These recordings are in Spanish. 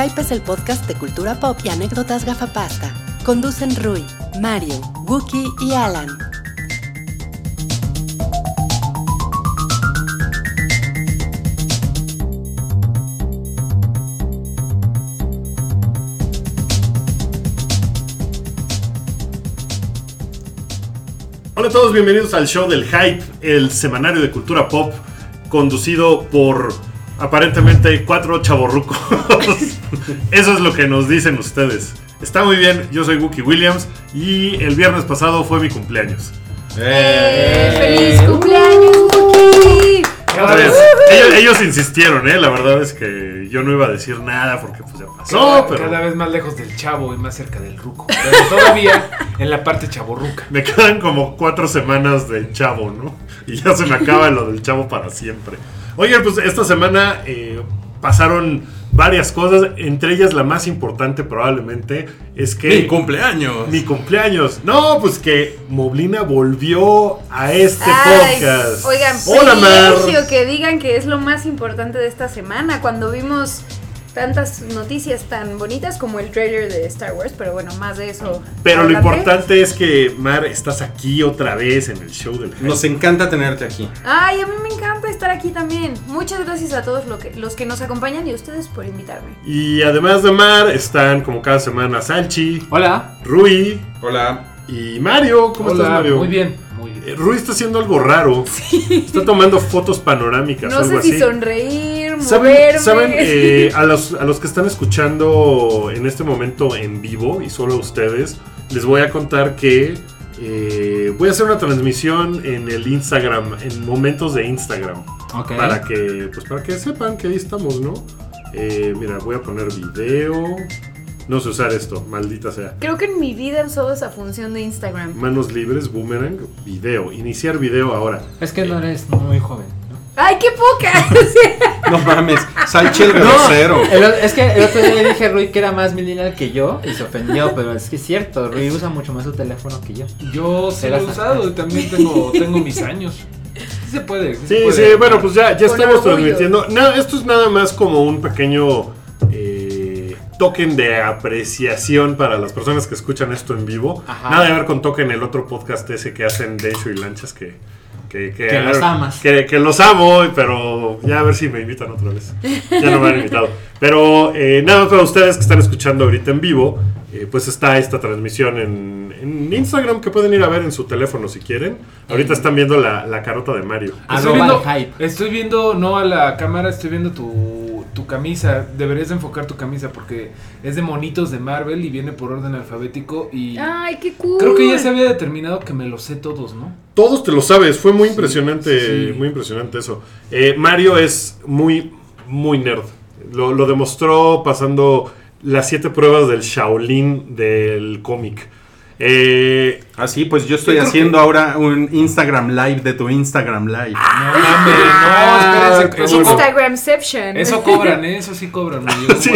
Hype es el podcast de cultura pop y anécdotas gafapasta. Conducen Rui, Mario, Wookie y Alan. Hola a todos, bienvenidos al show del Hype, el semanario de cultura pop, conducido por aparentemente cuatro chavorrucos. Eso es lo que nos dicen ustedes. Está muy bien, yo soy Wookie Williams y el viernes pasado fue mi cumpleaños. ¡Eh! ¡Feliz cumpleaños, Wookie! Otra vez, ellos, ellos insistieron, ¿eh? La verdad es que yo no iba a decir nada porque pues ya pasó, cada, pero cada vez más lejos del chavo y más cerca del ruco. Pero todavía en la parte chaborruca. me quedan como cuatro semanas de chavo, ¿no? Y ya se me acaba lo del chavo para siempre. Oigan, pues esta semana eh, pasaron varias cosas, entre ellas la más importante probablemente es que... Mi cumpleaños. Mi cumpleaños. No, pues que Moblina volvió a este Ay, podcast. Oigan, Hola, Mar. que digan que es lo más importante de esta semana. Cuando vimos tantas noticias tan bonitas como el trailer de Star Wars, pero bueno, más de eso. Pero lo importante es que, Mar, estás aquí otra vez en el show del Hype. Nos encanta tenerte aquí. Ay, a mí me encanta estar aquí también. Muchas gracias a todos lo que- los que nos acompañan y a ustedes por invitarme. Y además de Mar, están como cada semana Salchi, Hola. Rui Hola. y Mario. ¿Cómo estás. Mario? Muy bien. Muy bien. Eh, Rui está haciendo algo raro. Está tomando fotos panorámicas, No algo sé si así. sonreír, ¿Saben, moverme. saben, eh, a, los, a los que están escuchando en este momento en vivo y solo a ustedes, les voy a contar que eh, voy a hacer una transmisión en el Instagram, en momentos de Instagram, Ok. para que, pues para que sepan que ahí estamos, ¿no? Eh, mira, voy a poner video. No sé usar esto, maldita sea. Creo que en mi vida he usado esa función de Instagram. Manos libres, boomerang, video. Iniciar video ahora. Es que no eres muy joven, ¿no? ¡Ay, qué poca! No mames. Salchi el grosero. El es que el otro día le dije a Rui que era más millennial que yo y se ofendió, pero es que es cierto, Rui usa mucho más su teléfono que yo. Yo sí lo he usado y también tengo, tengo mis años. Sí se puede. Sí, Sí, se puede. sí, bueno, pues ya, ya Con estamos orgullo. transmitiendo. No, esto es nada más como un pequeño eh, token de apreciación para las personas que escuchan esto en vivo. Ajá. Nada de ver con token el otro podcast ese que hacen de hecho y lanchas que... Que, Que los amas. Que, que los amo, pero ya a ver si me invitan otra vez. Ya no me han invitado. Pero eh, nada más para ustedes que están escuchando ahorita en vivo, eh, pues está esta transmisión en, en Instagram que pueden ir a ver en su teléfono si quieren. Ahorita están viendo la, la carota de Mario. Estoy viendo, estoy viendo, no a la cámara, estoy viendo tu, tu camisa. Deberías de enfocar tu camisa porque es de monitos de Marvel y viene por orden alfabético. Y ¡Ay, qué cool! creo que ya se había determinado que me los sé todos, ¿no? Todos te lo sabes, fue muy impresionante, sí. muy impresionante eso. Eh, Mario es muy, muy nerd. Lo, lo demostró pasando las siete pruebas del Shaolin del cómic. Eh, Así, pues yo estoy haciendo ahora un Instagram Live de tu Instagram Live. No mames, no, espérense. Eso, Instagramception. eso cobran, ¿eh? Eso sí cobran. sí.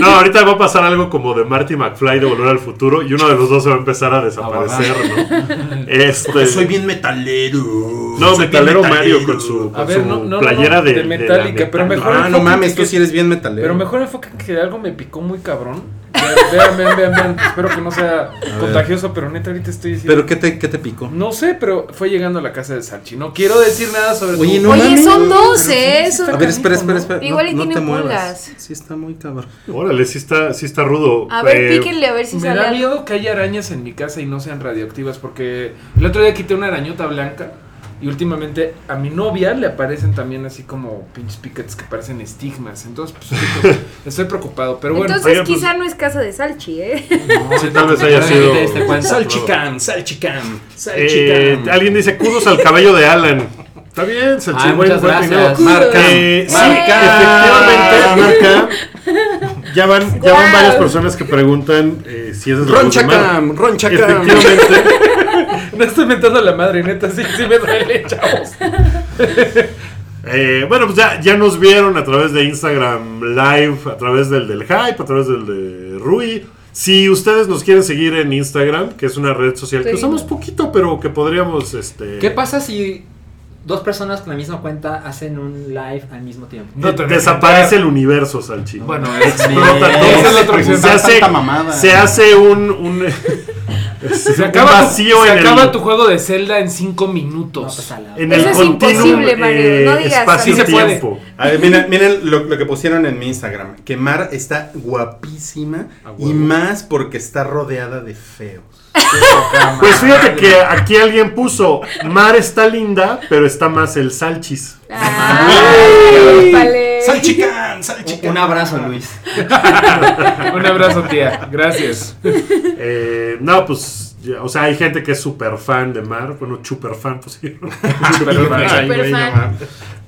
No, ahorita va a pasar algo como de Marty McFly de Volver al Futuro y uno de los dos se va a empezar a desaparecer, ¿no? Este, Porque soy bien metalero. No, Soy metalero Mario con su, A con ver, su no, playera no, de, de de la Metallica, pero metal- mejor Ah, no mames, que- tú sí eres bien metalero. Pero mejor enfoque que algo me picó muy cabrón. Vean, vean, vean, vean. Espero que no sea contagioso, pero neta ahorita estoy diciendo. ¿Pero qué te, qué te picó? No sé, pero fue llegando a la casa de Salchi. No quiero decir nada sobre Oye, tu- no Oye, son dos, ¿eh? A ver, espera, espera, ¿no? espera. no- Igual y no, tiene te muevas. pulgas. Sí, está muy cabrón. Órale, sí está, sí está rudo. A ver, Eh, píquenle a ver si Me sale da algo. miedo que haya arañas en mi casa y no sean radioactivas porque el otro día quité una arañota blanca y últimamente a mi novia le aparecen también así como pinches piquetes que parecen estigmas. Entonces, pues chicos, estoy preocupado, pero bueno. Entonces Oigan, pues- quizá no es casa de Salchi, ¿eh? Sí, tal vez haya Ya sido. cuenta. Salchicán, salchicán, Eh, salchicán. alguien dice kudos al cabello de Alan. Está bien, Salchi, buen- muchas buen gracias. Marca. Eh, sí, Marca. efectivamente, marca. Ya van, ya van varias personas que preguntan eh, si es de Mar. Ronchacam, ronchacam. Efectivamente. No estoy mentando a la madre, neta, sí, sí me duele, chavos. Eh, bueno, pues ya, ya nos vieron a través de Instagram Live, a través del del Hype, a través del de Rui. Si ustedes nos quieren seguir en Instagram, que es una red social que usamos poquito, pero que podríamos, este... ¿Qué pasa si dos personas con la misma cuenta hacen un live al mismo tiempo. No Desaparece el universo, Salchi. Bueno, explota Bien. todo. Esa es la otra opción. Se hace, se hace un, un, Se acaba, tu, vacío se en, acaba el, tu juego de Zelda en 5 No, minutos. pues a la- en Eso el es continuum imposible, Mario, no digas espacio así. Sí se puede. tiempo. A ver, miren, miren lo, lo que pusieron en mi Instagram. Que Mar está guapísima y más porque está rodeada de feos. Pues fíjate que aquí alguien puso, Mar está linda, pero está más el Salchis. Ay, vale. ¡Salchicán! ¡Salchicán! Un abrazo, Luis. Un abrazo, tía. Gracias. Eh, no, pues, o sea, hay gente que es súper fan de Mar, bueno, super fan, pues sí. Super no fan.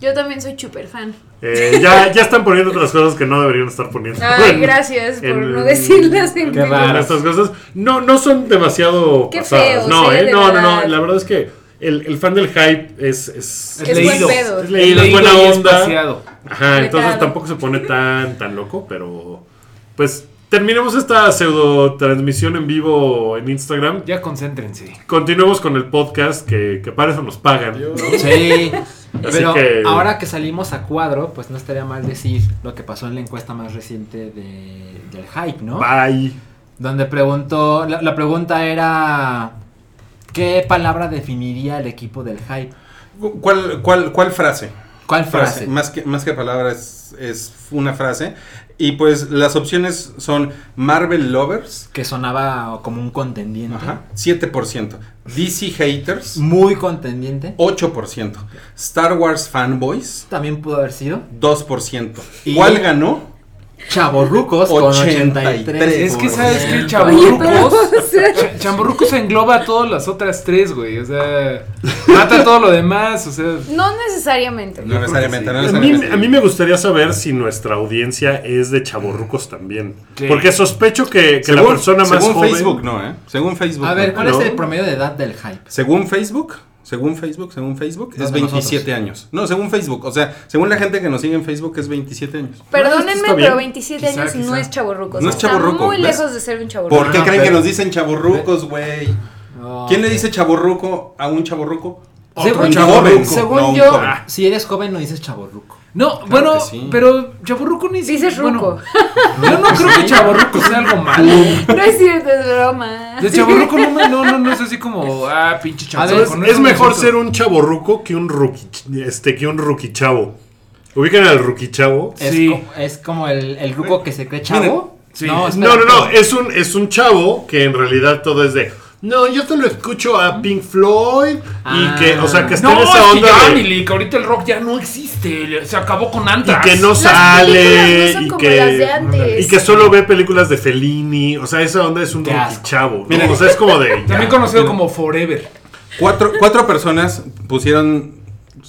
Yo también soy super fan. Eh, ya, ya están poniendo otras cosas que no deberían estar poniendo. Ay, en- gracias por en- no decirlas en Qué. Estas cosas no, no son demasiado Qué pasadas. no, eh, eh, de no, no, verdad. no. La verdad es que el, el fan del hype es, es, Es Es leído. buen pedo. es leído, es buena y onda. Ajá, entonces tampoco se pone tan, tan loco, pero pues terminemos esta pseudo transmisión en vivo en Instagram. Ya concéntrense. Continuemos con el podcast que, que para eso nos pagan. ¿no? Sí. Así Pero que- ahora que salimos a cuadro, pues no estaría mal decir lo que pasó en la encuesta más reciente de- del hype, ¿no? Bye. Donde preguntó, la, la pregunta era, ¿qué palabra definiría el equipo del hype? ¿Cuál, cuál, cuál frase? ¿Cuál Frase. frase? Más que, más que palabra es, es una frase. Y pues las opciones son Marvel Lovers, Que sonaba como un contendiente. ajá, 7%. DC Haters, Muy contendiente. 8%. Star Wars Fanboys, También pudo haber sido. 2%. Y- ¿Cuál ganó? Chaborrucos con 83. 83. Es que sabes que Oye, Chaburrucos. pero, o sea, Ch- Chamburrucos engloba a todas las otras tres, güey. O sea, mata todo lo demás. O sea, no necesariamente. No necesariamente, no A mí, necesariamente. a mí me gustaría saber si nuestra audiencia es de chavorrucos también. Porque sospecho que, que la Según- persona más según joven. Facebook no, ¿eh? Según Facebook. A ver. ¿cuál ¿no? es el promedio de edad del hype? Según Facebook, según Facebook, según Facebook, es de 27 años. No, según Facebook, o sea, según la gente que nos sigue en Facebook es 27 años. Perdónenme, pero 27 Quizá, años no es chaborruco. No es Está chavorruco, muy ¿ves? lejos de ser un chaborruco. ¿Por qué no, creen que nos dicen chaborrucos, güey? No. ¿Quién le dice chaborruco a un chaborruco? Según chavorruco, según no yo, joven. si eres joven no dices chaborruco. No, bueno, sí. pero Chaburruco ni Dices bueno, ruco. Yo no creo que Chaburruco sea algo malo. No es cierto, es broma. De Chaburruco no, me- no, no, no es así como, ah, pinche Chaburruco. no es mejor ser un chavorruco que un rookie, este, que un rookie chavo. ¿Ubican al rookie chavo? Es, Sí. como, es como el, el grupo que se cree chavo. sí. No, No, no, no, es un, es un chavo que en realidad todo es de. No, yo solo escucho a Pink Floyd Ah. y que, o sea, que está No, en es esa que onda ya, de- Milik, ahorita el rock ya no existe. Se acabó con y Anthrax. que no Las sale no son y como que las de antes. y que solo ve películas de Fellini, o sea, esa onda es un chavo, ¿no? Miren. o sea, es como de También conocido como Forever. Cuatro, cuatro personas pusieron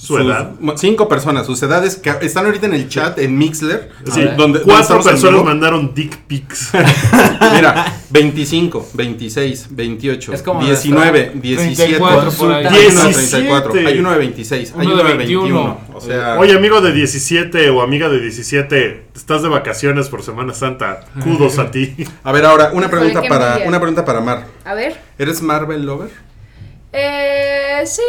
Su sus- edad. Cinco personas, sus edades que están ahorita en el chat en Mixler. Sí, donde, cuatro personas mandaron dick pics. Mira, 25, 26, 28, Es como 19, 17, 34 por ahí. hay uno de 17. 34, hay uno de 26, hay Uno de de 21. 21. O sea, Oye, amigo de 17 o amiga de 17, estás de vacaciones por Semana Santa. Kudos a ti. a ver ahora, una pregunta para una pregunta para Mar. A ver. ¿Eres Marvel lover? Eh, sí.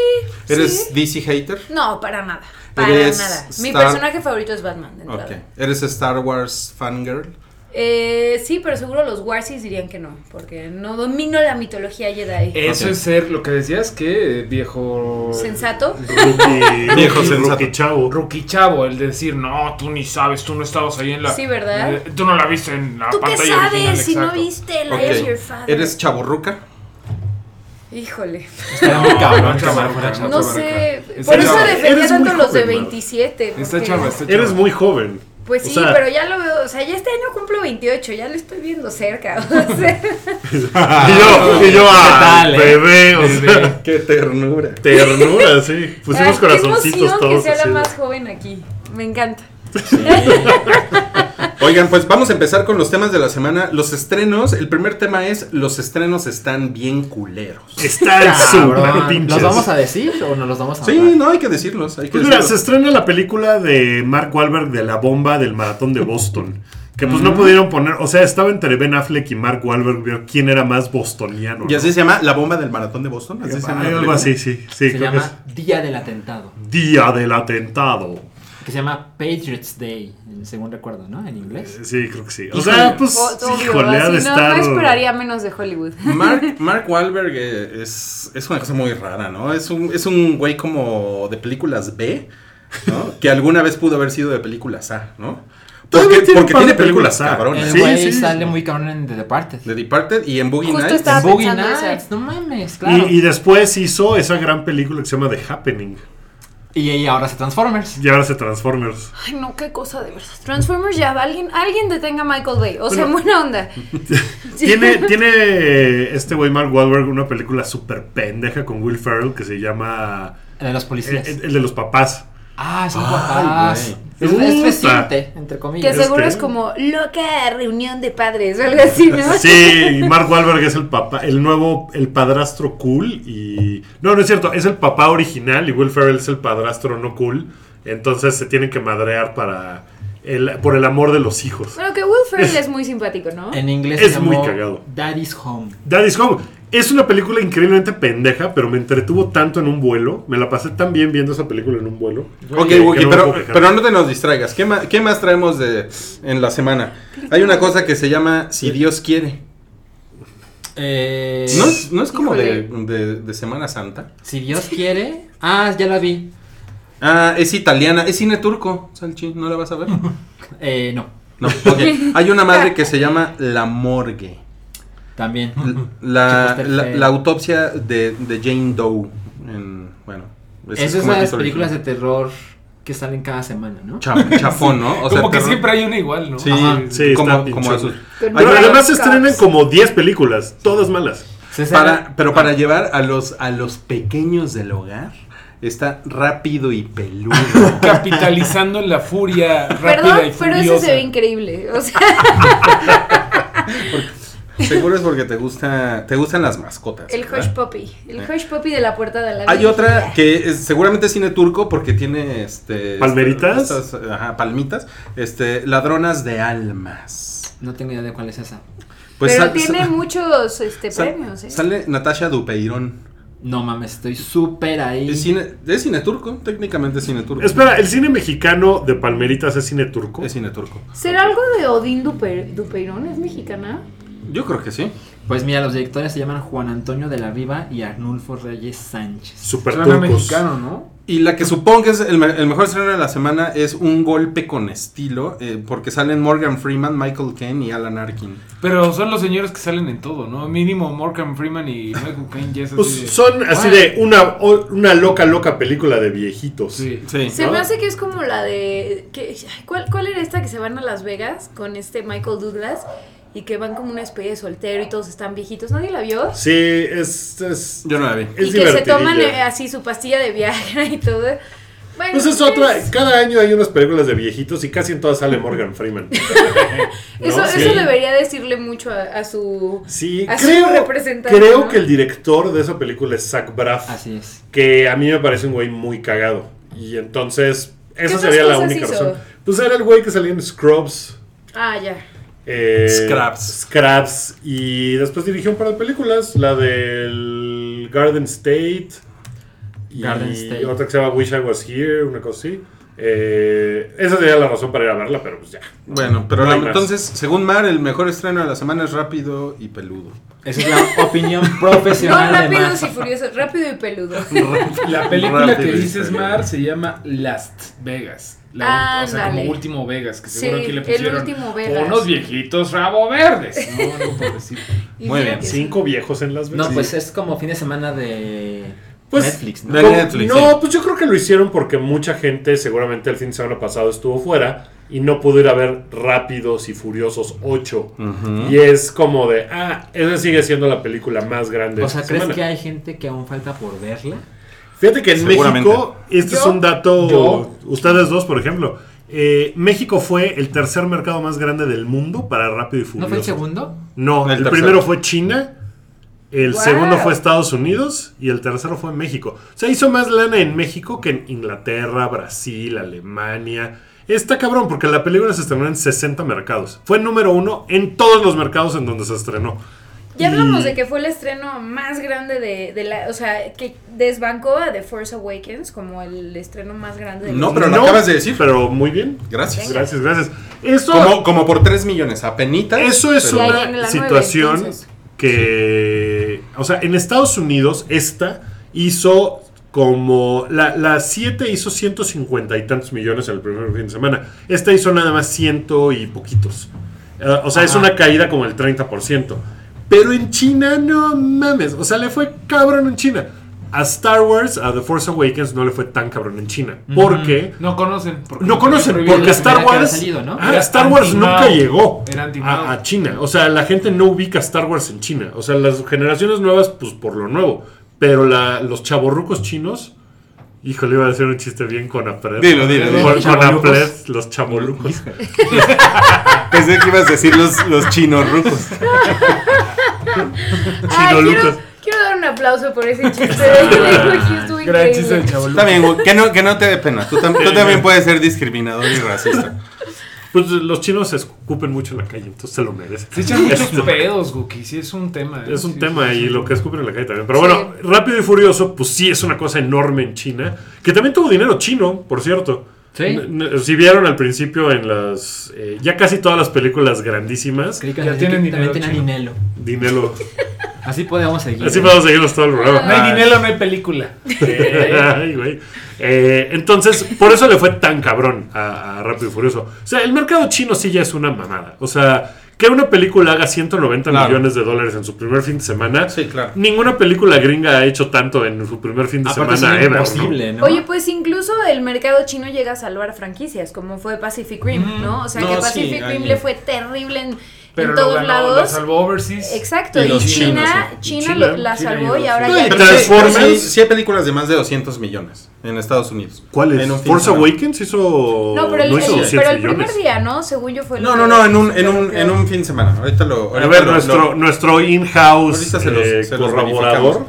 ¿Eres sí. DC hater? No, para nada. Para ¿Eres nada. Mi personaje favorito es Batman. De entrada. Ok. ¿Eres Star Wars fangirl? Eh, sí, pero seguro los Warsis dirían que no, porque no domino la mitología Jedi. Eso es ser lo que decías que viejo. ¿Sensato? Rookie, Viejo sensato. rookie chavo. Rookie chavo, el de decir, no, tú ni sabes, tú no estabas ahí en la. Sí, ¿verdad? eh, tú no la viste en la ¿Tú qué pantalla original, sabes si no viste Ok. Liar Your Father? ¿Eres chaburruca? Híjole. Estaría muy cabrón no, que chava, fuera no, sé. Está Por eso defendía tanto los de joven, Mar. 27. Está chava, está chava. Eres muy joven. Pues O sí, sea- pero ya lo veo. O sea, ya este año cumplo 28. Ya lo estoy viendo cerca. O sea, y yo, y yo, ah, tal, eh? bebé, o sea. ¡Qué ternura! ternura, sí. Pusimos ay, qué corazoncitos emoción todos. que sea la más joven aquí. Me encanta. Oigan, pues vamos a empezar con los temas de la semana. Los estrenos, el primer tema es los estrenos están bien culeros. Están súper pinches. ¿Los vamos a decir o no los vamos a Sí, hablar? no hay que decirlos, hay que Pues mira, se estrena la película de Mark Wahlberg de la bomba del maratón de Boston. Que pues no pudieron poner, o sea, estaba entre Ben Affleck y Mark Wahlberg, ver quién era más bostoniano. Y ¿no? así se llama La bomba del maratón de Boston. Así se llama algo así, sí, sí. se creo que llama Día del Atentado. Día del Atentado. Que se llama Patriots Day, según recuerdo, ¿no? En inglés. Sí, creo que sí. O sea, pues, obvio, híjole, ha de no, estar... no esperaría menos de Hollywood. Mark, Mark Wahlberg eh, es, es una cosa muy rara, ¿no? Es un, es un güey como de películas B, ¿no? que alguna vez pudo haber sido de películas A, ¿no? Porque, tiene porque tiene películas películas A. cabronas. El Sí, güey sí, sale sí. muy cabrón en The Departed. The Departed y en Boogie Justo Nights. En Boogie Nights, no mames, claro. Y, y después hizo esa gran película que se llama The Happening. Y, y ahora se Transformers. Y ahora se Transformers. Ay, no, qué cosa de verdad. Transformers ya, alguien, alguien detenga a Michael Bay. O sea, Bueno. buena onda. Tiene, tiene este güey Mark Wahlberg una película súper pendeja con Will Ferrell que se llama El de los el, policías. el de los papás. Ah, son Ay, papás. Es, es reciente, entre Que comillas. Es seguro que- es como loca reunión de padres o algo así, ¿no? Sí, y Mark Wahlberg es el papá, el nuevo, el padrastro cool y... No, no es cierto, es el papá original y Will Ferrell es el padrastro no cool. Entonces se tienen que madrear para... El, por el amor de los hijos. Bueno, que Will Ferrell es muy simpático, ¿no? En inglés Es se muy llamó cagado. Daddy's Home. Daddy's Home. Es una película increíblemente pendeja, pero me entretuvo tanto en un vuelo. Me la pasé tan bien viendo esa película en un vuelo. Ok, que- Wookie, que no me pero, pero no te nos distraigas. ¿Qué más, ¿Qué más traemos de, en la semana? Hay una cosa que se llama Si Dios quiere. Eh, ¿No es, no es como de, de- de Semana Santa? Si Dios quiere. Ah, ya la vi. Ah, es italiana, es cine turco, Salchi, ¿no la vas a ver? Eh, no, No, ok. Hay una madre que se llama La Morgue. También. La, la, la autopsia de, de Jane Doe. En, bueno, Esas como son las películas de terror que salen cada semana, ¿no? Cha- chafón, ¿no? O sea, como que terror- siempre hay una igual, ¿no? Sí, Ajá. Sí, como, está como esos. Pero además se estrenan como 10 películas, todas malas. Para, pero para llevar a los, a los pequeños del hogar, está rápido y peludo. Capitalizando en la furia rápida Perdón, y pero furiosa. eso se ve increíble. O sea, Seguro es porque te gusta, te gustan las mascotas. el ¿verdad? Hush Puppy. El Hush Puppy de la puerta de la Hay Virgen. otra que es, seguramente es cine turco porque tiene este ¿Palmeritas? estas- ajá, palmitas, este ladronas de almas. No tengo idea de cuál es esa. Pues pero sal- tiene sal- muchos este, sal- premios, ¿eh? Sale Natasha Dupeirón. No mames, estoy súper ahí. Es cine, es cine turco, técnicamente es cine turco. Espera, ¿el cine mexicano de Palmeritas es cine turco? Es cine turco. ¿Será algo de Odín Dupe- Dupeirón? ¿Es mexicana? Yo creo que sí. Pues mira, los directores se llaman Juan Antonio de la Riva y Arnulfo Reyes Sánchez. Super mexicano, ¿no? Y la que supongo que es el, me- el mejor estreno de la semana es Un Golpe con Estilo, eh, porque salen Morgan Freeman, Michael Caine y Alan Arkin. Pero son los señores que salen en todo, ¿no? Mínimo Morgan Freeman y Michael Caine ya es Pues de- son así de una, una loca, loca película de viejitos. Sí. Sí. Se ¿No? me hace que es como la de... Que, ¿cuál, ¿Cuál era esta que se van a Las Vegas con este Michael Douglas? Y que van como una especie de soltero y todos están viejitos. ¿Nadie la vio? Sí, es. es Yo no la vi. es y que se toman eh, así su pastilla de viaje y todo. Bueno, Pues es otra. Cada año hay unas películas de viejitos y casi en todas sale Morgan Freeman. ¿No? Eso, Sí. eso debería decirle mucho a, a su... Sí, a su creo, representante, creo ¿no? que el director de esa película es Zach Braff. Así es. Que a mí me parece un güey muy cagado. Y entonces, esa sería la única hizo? razón. Pues era el güey que salía en Scrubs. Ah, ya. Eh, Scraps. Scraps. Y después dirigió un par de películas. La del Garden State. Y Garden State. otra que se llama Wish I Was Here, una cosa así. Eh, esa sería la razón para ir a verla, pero pues ya. Bueno, pero No la- entonces, según Mar, el mejor estreno de la semana es Rápido y Peludo. Esa es la opinión No, profesional de rápidos y Mar. furiosos. Rápido y peludo. La película que Rápido dices, furioso. Mar, se llama Last Vegas. La, o sea, como último Vegas, que Sí, seguro aquí le el pusieron último Vegas. unos viejitos rabo verdes. No, no puedo decir. Muy bien, sí. Cinco viejos en Las Vegas. No, pues es como fin de semana de Pues, Netflix, ¿no? de- Como- Netflix, no, sí. pues yo creo que lo hicieron porque mucha gente seguramente el fin de semana pasado estuvo fuera y no pudo ir a ver Rápidos y Furiosos 8. Y es como de, ah, esa sigue siendo la película más grande O sea, ¿crees semana. que hay gente que aún falta por verla? Fíjate que en. México, este es un dato, yo- ustedes dos, por ejemplo, eh, México fue el tercer mercado más grande del mundo para Rápido y Furioso. ¿No fue el segundo? No, El primero fue China, el Wow. segundo fue Estados Unidos y el tercero fue México. O sea, hizo más lana en México que en Inglaterra, Brasil, Alemania. Está cabrón porque la película se estrenó en 60 mercados. Fue número uno en todos los mercados en donde se estrenó. Ya hablamos Y- de que fue el estreno más grande de, de la. O sea, que desbancó a The Force Awakens como el estreno más grande de la No, pero lo acabas de decir. Pero muy bien. Gracias. Gracias, gracias. Eso, Como, como por 3 millones, apenitas. eso es una en situación entonces. que. O sea, en Estados Unidos, esta hizo como. La, la 7 hizo 150 y tantos millones el primer fin de semana. Esta hizo nada más ciento y poquitos. Eh, o sea, es una caída como el 30%. Pero en China, no mames. O sea, le fue cabrón en China. A Star Wars, a The Force Awakens, no le fue tan cabrón en China. Porque. No conocen. porque No conocen, porque Star Wars. salido, ¿no? Ah, Star Wars nunca llegó a, a China. O sea, la gente no ubica Star Wars en China. O sea, las generaciones nuevas, pues por lo nuevo. Pero la, los chavorrucos chinos. Híjole, iba a decir un chiste bien con Apred. Dilo, dilo, Con, dilo. con. Apred, los chavorrucos. Pensé que ibas a decir los, los chinos rucos. Ay, quiero, quiero dar un aplauso por ese chiste. Estuvo Gran chiste de Chaboluco. Está bien, que no, que no te dé pena. Tú, tam- tú también puedes ser discriminador y racista. Pues los chinos se escupen mucho en la calle, entonces se lo merecen. Se echan muchos pedos, Guki. Sí, es un tema. ¿eh? Es un Sí, tema sí, y sí. lo que escupen en la calle también. Pero Sí. bueno, Rápido y Furioso, pues sí es una cosa enorme en China. Que también tuvo dinero chino, por cierto. Sí. Si vieron al principio en las. eh, ya casi todas las películas grandísimas. Que Ya tienen que también dinero dinero. Dinero. Así podemos seguir. Así podemos seguirnos todo el programa. No hay dinero, no hay película. Ay, güey. Eh, entonces, por eso le fue tan cabrón a, a Rápido y Furioso. O sea, el mercado chino sí ya es una mamada. O sea, que una película haga 190 Claro. millones de dólares en su primer fin de semana. Sí, claro. Ninguna película gringa ha hecho tanto en su primer fin de Aparte semana es ever. ¿no? imposible, ¿no? Oye, pues incluso el mercado chino llega a salvar franquicias, como fue Pacific Rim, ¿no? O sea, No, que Pacific Rim le fue terrible en, Pero en lo todos ganó, lados. salvó Overseas. Exacto, Y China. China, China, lo- la China salvó y ahora No, ya Transformers. sí, sí hay películas de más de 200 millones en Estados Unidos. ¿Cuál En es? de Force. Awakens hizo. No, pero el, no hizo el- 200 pero el primer millones. día, ¿no? Según yo fue lo No, no, no, en un, en un, en un fin de semana. Ahorita lo. A ahorita ver, lo- nuestro, lo- nuestro in-house eh, corroborador.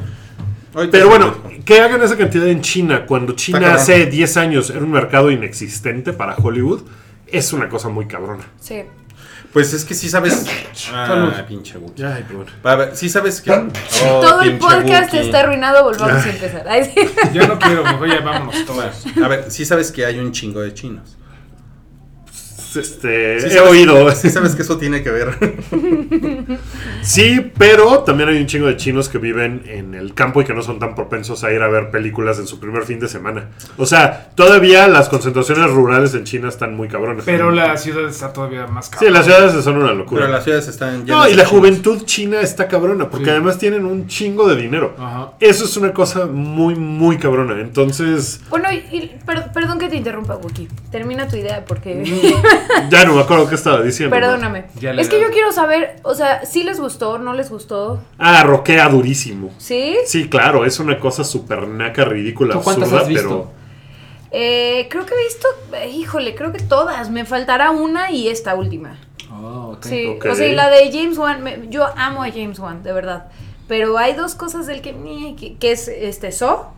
Pero bueno, que hagan esa cantidad en China cuando China hace 10 años era un mercado inexistente para Hollywood, es una cosa muy cabrona. Sí. Pues es que sí sabes. Ah, pinche Wookie. Ay, ver, sí sabes que. Oh, Todo el podcast Wookie. está arruinado, volvamos a empezar. Ay, sí. Yo no quiero, mejor ya vámonos todos. A ver, sí sabes que hay un chingo de chinos. Este, Sí he oído. Sí sabes que eso tiene que ver. Sí, pero también hay un chingo de chinos que viven en el campo y que no son tan propensos a ir a ver películas en su primer fin de semana. O sea, todavía las concentraciones rurales en China están muy cabrones. Pero la ciudad está todavía más Sí, cabrón. las ciudades son una locura. Pero las ciudades están llenas No, y la chinos. juventud china está cabrona, porque Sí. además tienen un chingo de dinero. Ajá. Eso es una cosa muy, muy cabrona. Entonces, Bueno, y, y per- perdón que te interrumpa, Wookie. Termina tu idea porque... ya no me acuerdo qué estaba diciendo. Perdóname. Es que yo quiero saber, o sea, si les gustó, no les gustó. Ah, roquea durísimo. ¿Sí? Sí, claro, es una cosa súper naca, ridícula, ¿Tú cuántas absurda, has visto? pero... Eh, creo que he visto, eh, híjole, creo que todas. Me faltará una y esta última. Oh, ok. Sí, ok. o sea, y la de James Wan, me- yo amo a James Wan, de verdad. Pero hay dos cosas del que, que, que es este So,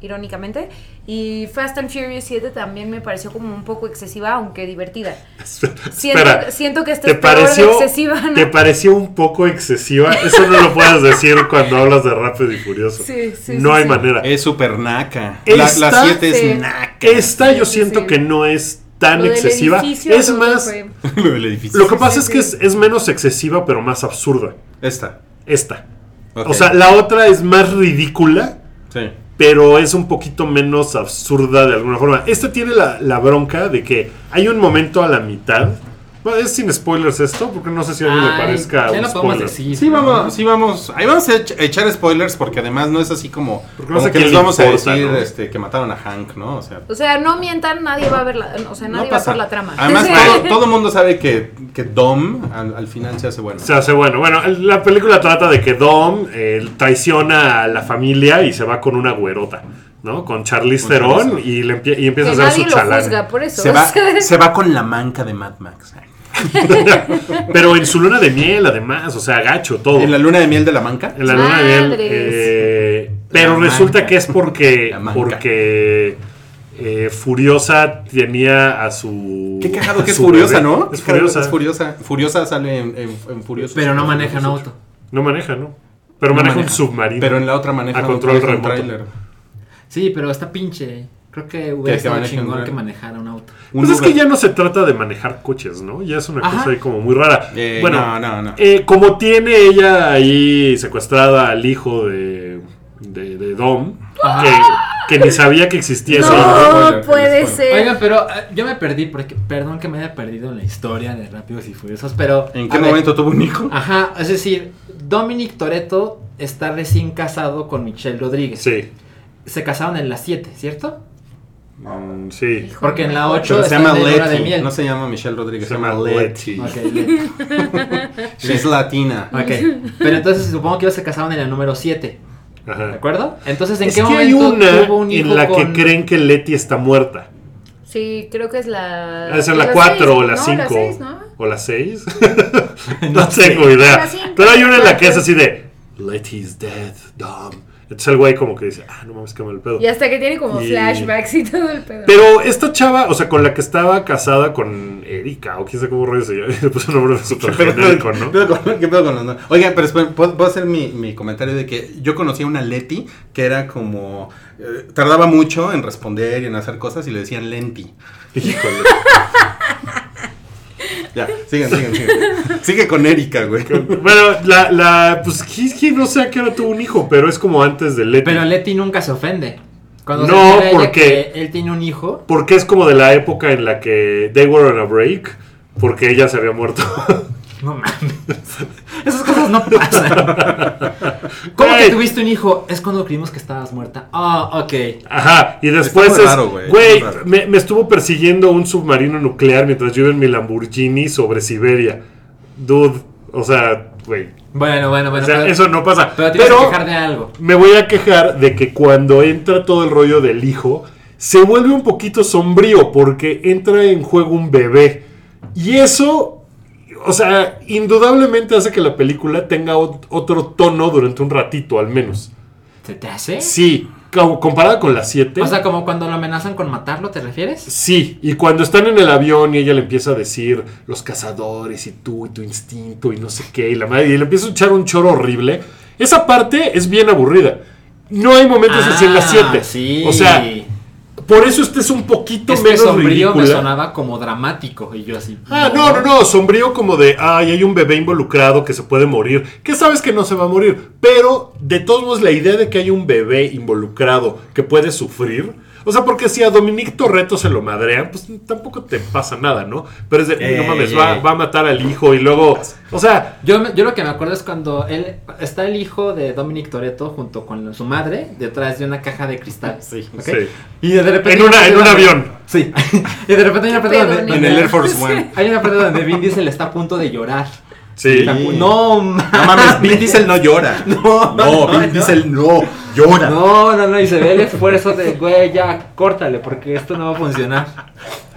irónicamente, y Fast and Furious 7 también me pareció como un poco excesiva, aunque divertida. Siento, Espera, siento que esta ¿te es pareció, excesiva, ¿no? ¿Te pareció un poco excesiva? Eso no lo puedes decir cuando hablas de Rápido y Furioso. Sí, sí, no sí, hay sí. manera. Es súper naca. Esta- la 7 Sí. es naca. Esta yo siento sí. que no es tan Lo excesiva. edificio, Es lo más, Lo del edificio. lo que pasa sí, es que es, menos excesiva, pero más absurda. Esta. Esta. O sea, la otra es más ridícula, Sí. Pero es un poquito menos absurda de alguna forma. Esta tiene la, la bronca de que hay un momento a la mitad. Bueno, es sin spoilers esto, porque no sé si a alguien le Ay, parezca ya un lo podemos spoiler. decir. Sí, ¿no? vamos, sí, vamos. Ahí vamos a ech- echar spoilers porque además no es así como, Porque no como sé que quién les le vamos a decir ¿no? este, que mataron a Hank, ¿no? O sea, O sea, no mientan, nadie va a ver la, o sea, nadie no va pasa. por la trama. Además, Sí. todo, todo mundo sabe que, que Dom al, al final se hace bueno. Se hace bueno. Bueno, el- la película trata de que Dom eh, traiciona a la familia y se va con una güerota, ¿no? Con Charlize Con Theron Charlize y, le empie- y empieza que a hacer nadie su lo chalán. juzga por eso. Se va, se va con la manca de Mad Max. Pero en su luna de miel, además, o sea, gacho todo. En la luna de miel de la manca. En la luna de miel. Eh, pero La resulta manca. que es porque. Porque eh, Furiosa tenía a su. Qué cagado que es Furiosa, bebé. ¿no? Es Furiosa. Es Furiosa. Furiosa sale en, en, en Furioso. Pero no maneja un auto. No maneja, ¿no? Pero No maneja, maneja. un submarino. Pero en la otra maneja A un- control un remoto. Sí, pero está pinche. Creo que hubiera estado chingón que manejara un auto. Un Pues es Uber. que ya no se trata de manejar coches, ¿no? Ya es una Ajá. cosa ahí como muy rara. Eh, bueno, no, no, no. eh, como tiene ella ahí secuestrada al hijo de, de, de Dom, que, que ni sabía que existía ese hijo. No puede ser. Oigan, pero eh, yo me perdí, porque perdón que me haya perdido en la historia de Rápidos y Furiosos, pero... ¿En qué ver, momento tuvo un hijo? Ajá, es decir, Dominic Toretto está recién casado con Michelle Rodríguez. Sí, Se casaron en las 7, ¿cierto? Mm, sí. Porque en la 8 Pero se llama Letty. No se llama Michelle Rodríguez, Se se, llama Letty. Ok, Letty. Es latina. Ok, pero entonces supongo que ellos se casaron en el número 7, ¿de acuerdo? Entonces, ¿en Es qué que hay momento una tuvo un hijo en la con... que creen que Letty está muerta. Sí, creo que es la. Debe ser la las 4 seis, o la no, 5. las seis, ¿no? O la 6. No tengo idea. La Pero hay una en la que es así de Letty's dead, Dom. Entonces el güey como que dice, ah, no mames, qué mal pedo. Y hasta que tiene como Y- flashbacks y todo el pedo. Pero esta chava, o sea, con la que estaba casada con Erika, o quién sabe cómo rayos se llama, le puso un nombre súper genérico, ¿Qué ¿no? qué pedo con los nombres? Oigan, pero esperen, ¿puedo, puedo hacer mi, mi comentario de que yo conocí a una Leti que era como. eh, tardaba mucho en responder y en hacer cosas y le decían Lenti. Híjole. Ya, sigan, sigan, sigan. Sigue con Erika, güey. Bueno, la, la, pues Kiski no sé a qué hora tuvo un hijo, pero es como antes de Letty. Pero Letty nunca se ofende. Cuando No, se porque- que él tiene un hijo, Porque es como de la época en la que they were on a break, porque ella se había muerto. no mames. Esas cosas no pasan. ¿Cómo que tuviste un hijo? Es cuando creímos que estabas muerta. Ah, ok. Ajá, y después Está muy es, raro, güey, güey, está muy raro. me, me estuvo persiguiendo un submarino nuclear mientras yo iba en mi Lamborghini sobre Siberia. Dude, o sea, güey. Bueno, bueno, bueno. o sea, pero, eso no pasa. pero te ibas a quejar de algo. me voy a quejar de que cuando entra todo el rollo del hijo, se vuelve un poquito sombrío porque entra en juego un bebé. Y eso, o sea, indudablemente hace que la película tenga ot- otro tono durante un ratito al menos. ¿Se te hace? Sí, comparada con las 7. O sea, como cuando lo amenazan con matarlo, ¿te refieres? Sí, y cuando están en el avión y ella le empieza a decir los cazadores y tú y tu instinto y no sé qué, y la madre, y le empieza a echar un choro horrible, esa parte es bien aburrida. No hay momentos así en las 7. Ah, Sí. O sea, por eso este es un poquito este menos sombrío me sonaba como dramático. Y yo así. Ah, no, no, no, sombrío como de, ay, hay un bebé involucrado que se puede morir, que sabes que no se va a morir, pero de todos modos la idea de que hay un bebé involucrado que puede sufrir, o sea, porque si a Dominic Torreto se lo madrean, pues tampoco te pasa nada, ¿no? Pero es de, Eh, no mames, eh. va, va a matar al hijo y luego, o sea, Yo, me- yo lo que me acuerdo es cuando él está el hijo de Dominic Toretto junto con su madre detrás de una caja de cristal. Sí, ¿ok? sí. Y de repente En una- en un avión. Sí. y de repente hay una parte donde? En el Air Force One. hay una parte donde Vin Diesel está a punto de llorar. Sí. No, No mames, Vin Diesel no llora. No, no, no, Vin no. Diesel no llora. No, no, no, y se ve el esfuerzo de, güey, ya, córtale, porque esto no va a funcionar.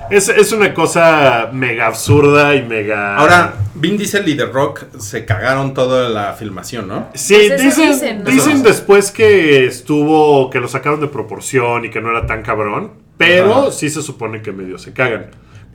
Es, es una cosa mega absurda y mega... Ahora, Vin Diesel y The Rock se cagaron toda la filmación, ¿no? Sí, Pues dicen, dicen, ¿no? dicen Eso después que estuvo, que lo sacaron de proporción y que no era tan cabrón, pero Ajá. sí se supone que medio se cagan.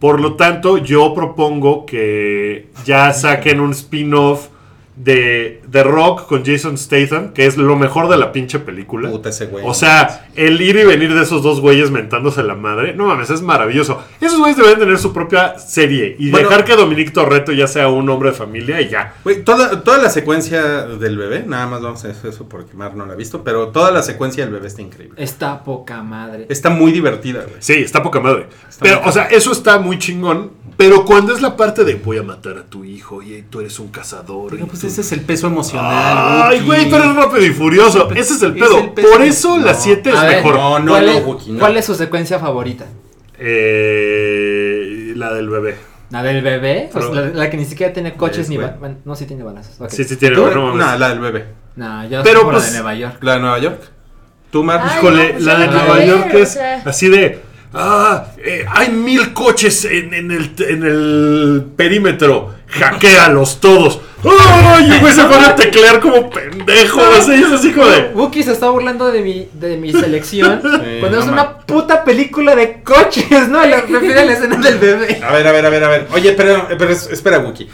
Por lo tanto, yo propongo que ya saquen un spin-off de The Rock con Jason Statham, que es lo mejor de la pinche película. Puta ese güey. O sea, el ir y venir de esos dos güeyes mentándose la madre, no mames, es maravilloso. Esos güeyes deberían tener su propia serie y Bueno. dejar que Dominic Torreto ya sea un hombre de familia y ya. Güey, toda, toda la secuencia del bebé, nada más vamos a hacer eso porque Mar no la ha visto, pero toda la secuencia del bebé está increíble. Está poca madre. Está muy divertida, güey. Sí, está poca madre. Está pero, o sea, eso está muy chingón. Pero cuando es la parte de voy a matar a tu hijo y tú eres un cazador. Pero pues tú- ese es el peso emocional. Ay, güey, tú eres rápido y furioso. Ese es el Es pedo. el peso- Por eso No. la 7 es ver, mejor. No, no, ¿Cuál, no, es, Wookie, no. ¿Cuál es su secuencia favorita? Eh, la del bebé. ¿La del bebé? Pues Pero- la, la que ni siquiera tiene coches ni... Después. ba- bueno, no, sí tiene balazos. Sí, sí tiene. ¿Tú? no la del bebé. No, yo Pero, pues, la de Nueva York. La de Nueva York. ¿Tú, Mar? Ay, Híjole, no, pues la de Nueva York es así de. Ah, eh, hay mil coches en, en el, en el perímetro. hackealos todos. ¡Ay! Y güey se pone a teclear como pendejo. Así es así como de. Wookie se está burlando de mi, de mi selección cuando no es una puta película de coches, ¿no? La escena del bebé. A ver, a ver, a ver, a ver. Oye, pero, pero es- espera, Wookie.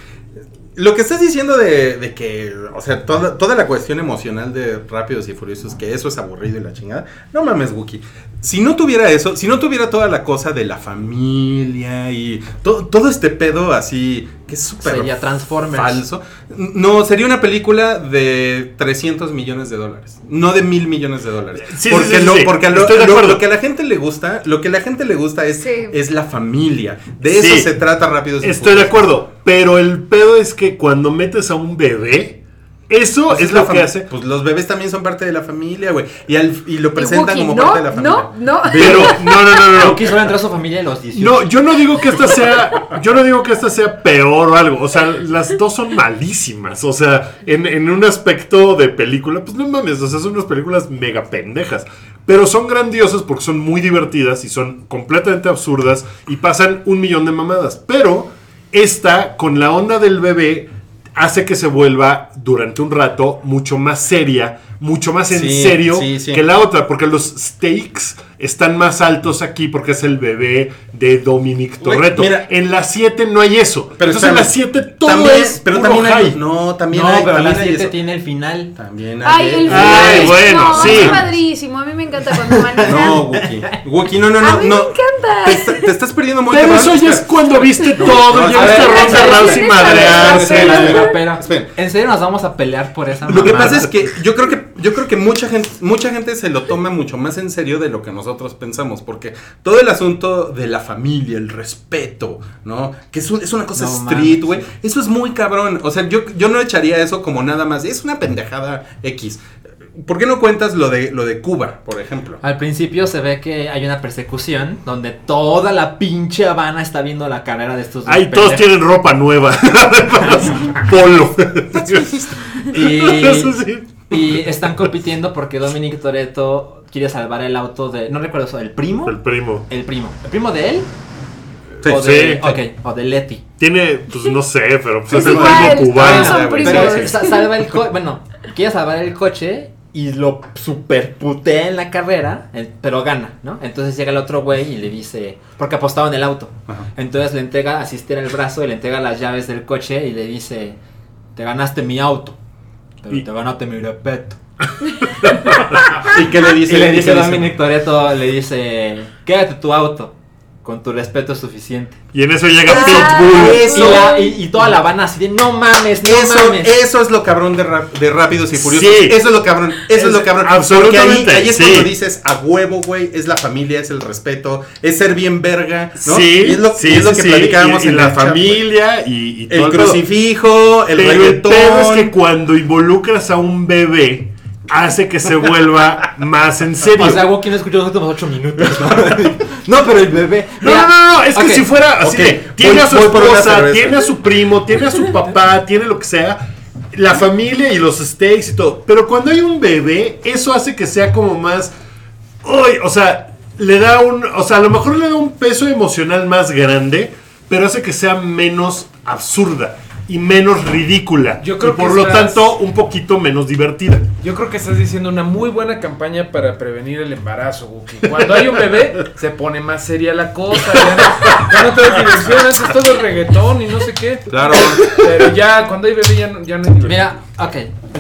Lo que estás diciendo de, de que, o sea, toda, toda la cuestión emocional de Rápidos y Furiosos, que eso es aburrido y la chingada, no mames, Wookie. Si no tuviera eso, si no tuviera toda la cosa de la familia y to- todo este pedo así, que es súper Sería Transformers. falso, no, sería una película de 300 millones de dólares, no de mil millones de dólares. Sí, sí, porque sí, lo, sí. porque a lo, lo- que a la gente le gusta, lo que a la gente le gusta es, Sí. es la familia. De eso Sí. se trata Rápidos y Estoy de acuerdo. Pero el pedo es que cuando metes a un bebé, eso Pues es la lo que hace. Pues los bebés también son parte de la familia, güey. Y, al- y lo presentan Wookie, como no, parte de la familia. No, no, Pero, no, no, no, no. Wookie solo entró a su familia a los 18. No, yo no digo que esta sea, yo no digo que esta sea peor o algo. O sea, las dos son malísimas. O sea, en, en un aspecto de película, pues no mames, o sea, son unas películas mega pendejas. Pero son grandiosas porque son muy divertidas y son completamente absurdas y pasan un millón de mamadas. Pero esta, con la onda del bebé, hace que se vuelva durante un rato mucho más seria, mucho más en Sí, serio sí, sí. que la otra, porque los stakes están más altos aquí porque es el bebé de Dominic Toretto. mira. en la 7 no hay eso. Pero Entonces en la espérame. 7 todo También- es pero puro también hay, no, también No, hay, pero también la hay 7 eso. tiene el final. También hay Ay, el eso. Ay, final. bueno, no, sí. Es padrísimo. A mí me encanta cuando manejan. No, Wookie. Wookie, no, no, A no. mí no. me encanta. Te, está- te estás perdiendo muy Pero eso ya es cuando viste todo, no, ya a viste ver, a Ronda Rousey madrearse. Espera. ¿en serio nos vamos a pelear por esa Lo que pasa es que yo creo que yo creo que mucha gente mucha gente se lo toma mucho más en serio de lo que nosotros pensamos porque todo el asunto de la familia, el respeto, ¿no? Que es, un- es una cosa No street, güey. sí. Eso es muy cabrón. O sea, yo, yo no echaría eso como nada más. Es una pendejada X. ¿Por qué no cuentas lo de lo de Cuba, por ejemplo? Al principio se ve que hay una persecución donde toda la pinche Habana está viendo la carrera de estos dos Ahí todos tienen ropa nueva. Polo. Y, Eso sí. Y están compitiendo porque Dominic Toretto quiere salvar el auto de. No recuerdo eso, ¿el primo? El primo. El primo. ¿El primo de él? Sí, o de, sí. Ok, o de Letty. Tiene, pues no sé, pero pues Es es el primo cubano. Pero salva el coche. Bueno, quiere salvar el coche y lo super putea en la carrera, pero gana, ¿no? Entonces llega el otro güey y le dice. Porque apostaba en el auto. Ajá. Entonces le entrega, asiste en el brazo y le entrega las llaves del coche y le dice: Te ganaste mi auto, pero Y- te ganaste mi respeto. ¿Y qué le dice? Y le ¿Y dice Dominic Toretto: Le dice: Quédate tu auto, con tu respeto es suficiente. Y en eso llega Ah, Pitbull. eso. Y, la- y- y toda la Habana así de: No mames, no Eso, mames. eso es lo cabrón de, Ra- de Rápidos y Furiosos. Sí. Eso es lo cabrón. Eso es, Es- lo cabrón. absolutamente, Porque ahí, ahí es sí. cuando dices a huevo, güey. Es la familia, es el respeto, es ser bien verga. ¿no? Sí, Y es lo, sí, y es lo sí, que sí, platicábamos en la el familia y, y güey. todo El crucifijo, el Pero el reggaetón. pedo es que cuando involucras a un bebé, hace que se vuelva más en serio. O sea, Wookie no escuchó los últimos 8 minutos, ¿no? no, pero el bebé. No, no, no, no, es que si fuera así de, tiene voy- a su esposa, tiene a su primo, tiene a su papá, tiene lo que sea, la familia y los steaks y todo. Pero cuando hay un bebé, eso hace que sea como más, uy, o sea, le da un, o sea, a lo mejor le da un peso emocional más grande, pero hace que sea menos absurda y menos ridícula. Yo creo y por que lo estás- tanto, un poquito menos divertida. Yo creo que estás diciendo una muy buena campaña para prevenir el embarazo, Wookie. Cuando hay un bebé, se pone más seria la cosa. Ya no, ya no te das diversión, todo reggaetón y no sé qué. Claro. Pero ya, cuando hay bebé, ya no, ya no hay diversión. Mira, ok.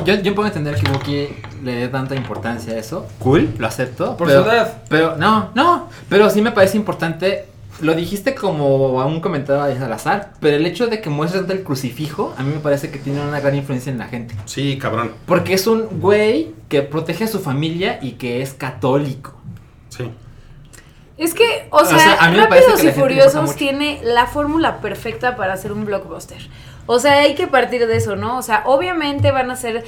Yo, yo puedo entender que Wookie le dé tanta importancia a eso. Cool, lo acepto. Por pero, su edad. Pero, no, no. Pero sí me parece importante. Lo dijiste como a un comentario al azar. Pero el hecho de que muestres tanto el crucifijo, a mí me parece que tiene una gran influencia en la gente. Sí, cabrón. Porque es un güey que protege a su familia y que es católico. Sí. Es que, o O sea, sea, a mí me parece Rápidos y Furiosos tiene la fórmula perfecta para hacer un blockbuster. O sea, hay que partir de eso, ¿no? O sea, obviamente van a ser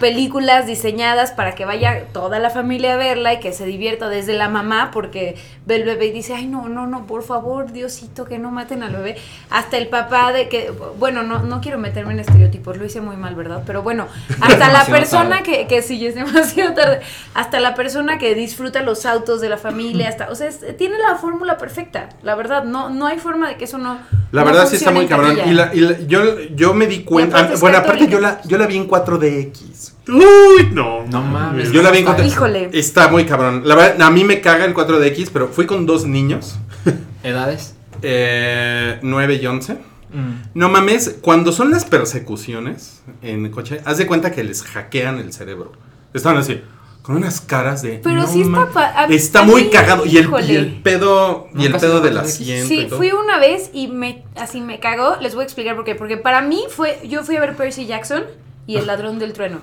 películas diseñadas para que vaya toda la familia a verla y que se divierta desde la mamá, porque ve el bebé y dice, ay, no, no, no, por favor, Diosito, que no maten al bebé. Hasta el papá de que, bueno, no, no quiero meterme en estereotipos, lo hice muy mal, ¿verdad? Pero bueno, hasta la persona que, que sí es demasiado tarde, hasta la persona que disfruta los autos de la familia, hasta, o sea, es- tiene la fórmula perfecta, la verdad, no, no hay forma de que eso no, La No verdad sí está muy en cabrón. Y, la, y la- yo, yo me di cuenta. es bueno, aparte yo la, yo la vi en 4DX. Uy, no. No mames. Yo la vi en 4 Híjole. Está muy cabrón. La verdad, a mí me caga el 4DX, pero fui con dos niños, ¿Edades? eh, 9 y 11. Mm. No mames, cuando son las persecuciones en coche, haz de cuenta que les hackean el cerebro. Estaban así, con unas caras de. Pero "No sí está ma-". pa- a- Está a muy mí, cagado. Y el, híjole. y el pedo, y el pedo del asiento. y Sí, todo. fui una vez y me así me cagó. Les voy a explicar por qué. Porque para mí fue. Yo fui a ver Percy Jackson y El Ladrón del Trueno.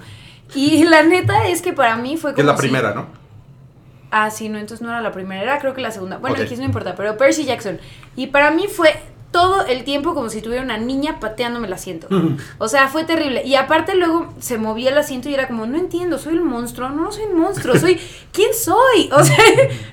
Y la neta es que para mí fue como. Que es la si- primera, ¿no? Ah, sí, no, entonces no era la primera, era creo que la segunda. Bueno, Ok. X no importa, pero Percy Jackson. Y para mí fue todo el tiempo como si tuviera una niña pateándome el asiento. O sea, fue terrible. Y aparte luego se movía el asiento y era como, no entiendo, soy el monstruo. No, no soy un monstruo, soy... ¿Quién soy? O sea,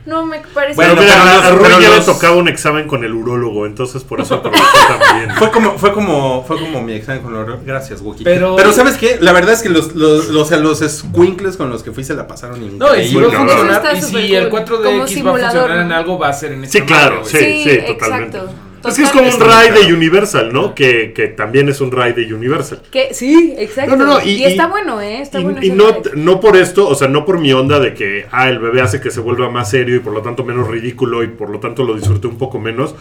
no me parece... Bueno, Bueno, mira, pero a- Rui pero ya los- le tocaba un examen con el urólogo, entonces por eso aprovechó también. Fue como, fue como, fue como mi examen con los Gracias, Wookie. Pero- ¿sabes qué? La verdad es que los, los, los, los squinkles con los que fui se la pasaron increíble. No, y si Muy va a cabrón. funcionar, Eso y si el cool. 4DX Como va a funcionar en algo, va a ser en Sí, esta claro, sí, sí, exacto. Es que es como un ride de Universal, ¿no? Que, que también es un ride de Universal. Que, sí, exacto. No, no, no, Y, y- está bueno, ¿eh? Está y bueno. y no, no por esto, o sea, no por mi onda de que, ah, el bebé hace que se vuelva más serio y por lo tanto menos ridículo y por lo tanto lo disfruté un poco menos.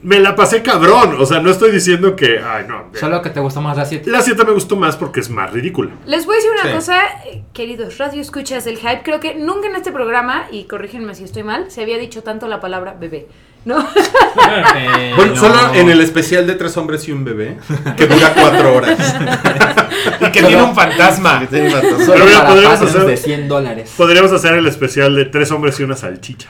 Me la pasé cabrón, o sea, no estoy diciendo que, ay, no. Solo que te gustó más la 7. La 7 me gustó más porque es más ridícula. Les voy a decir una Sí. cosa, eh, queridos radio escuchas del hype. Creo que nunca en este programa, y corrígenme si estoy mal, se había dicho tanto la palabra bebé. ¿No? Eh, Bueno, Solo en el especial de Tres Hombres y un Bebé, que dura cuatro horas. Y que tiene un fantasma. Tiene Pero mira, podríamos hacer- de 100 dólares. Podríamos hacer el especial de tres hombres y una salchicha.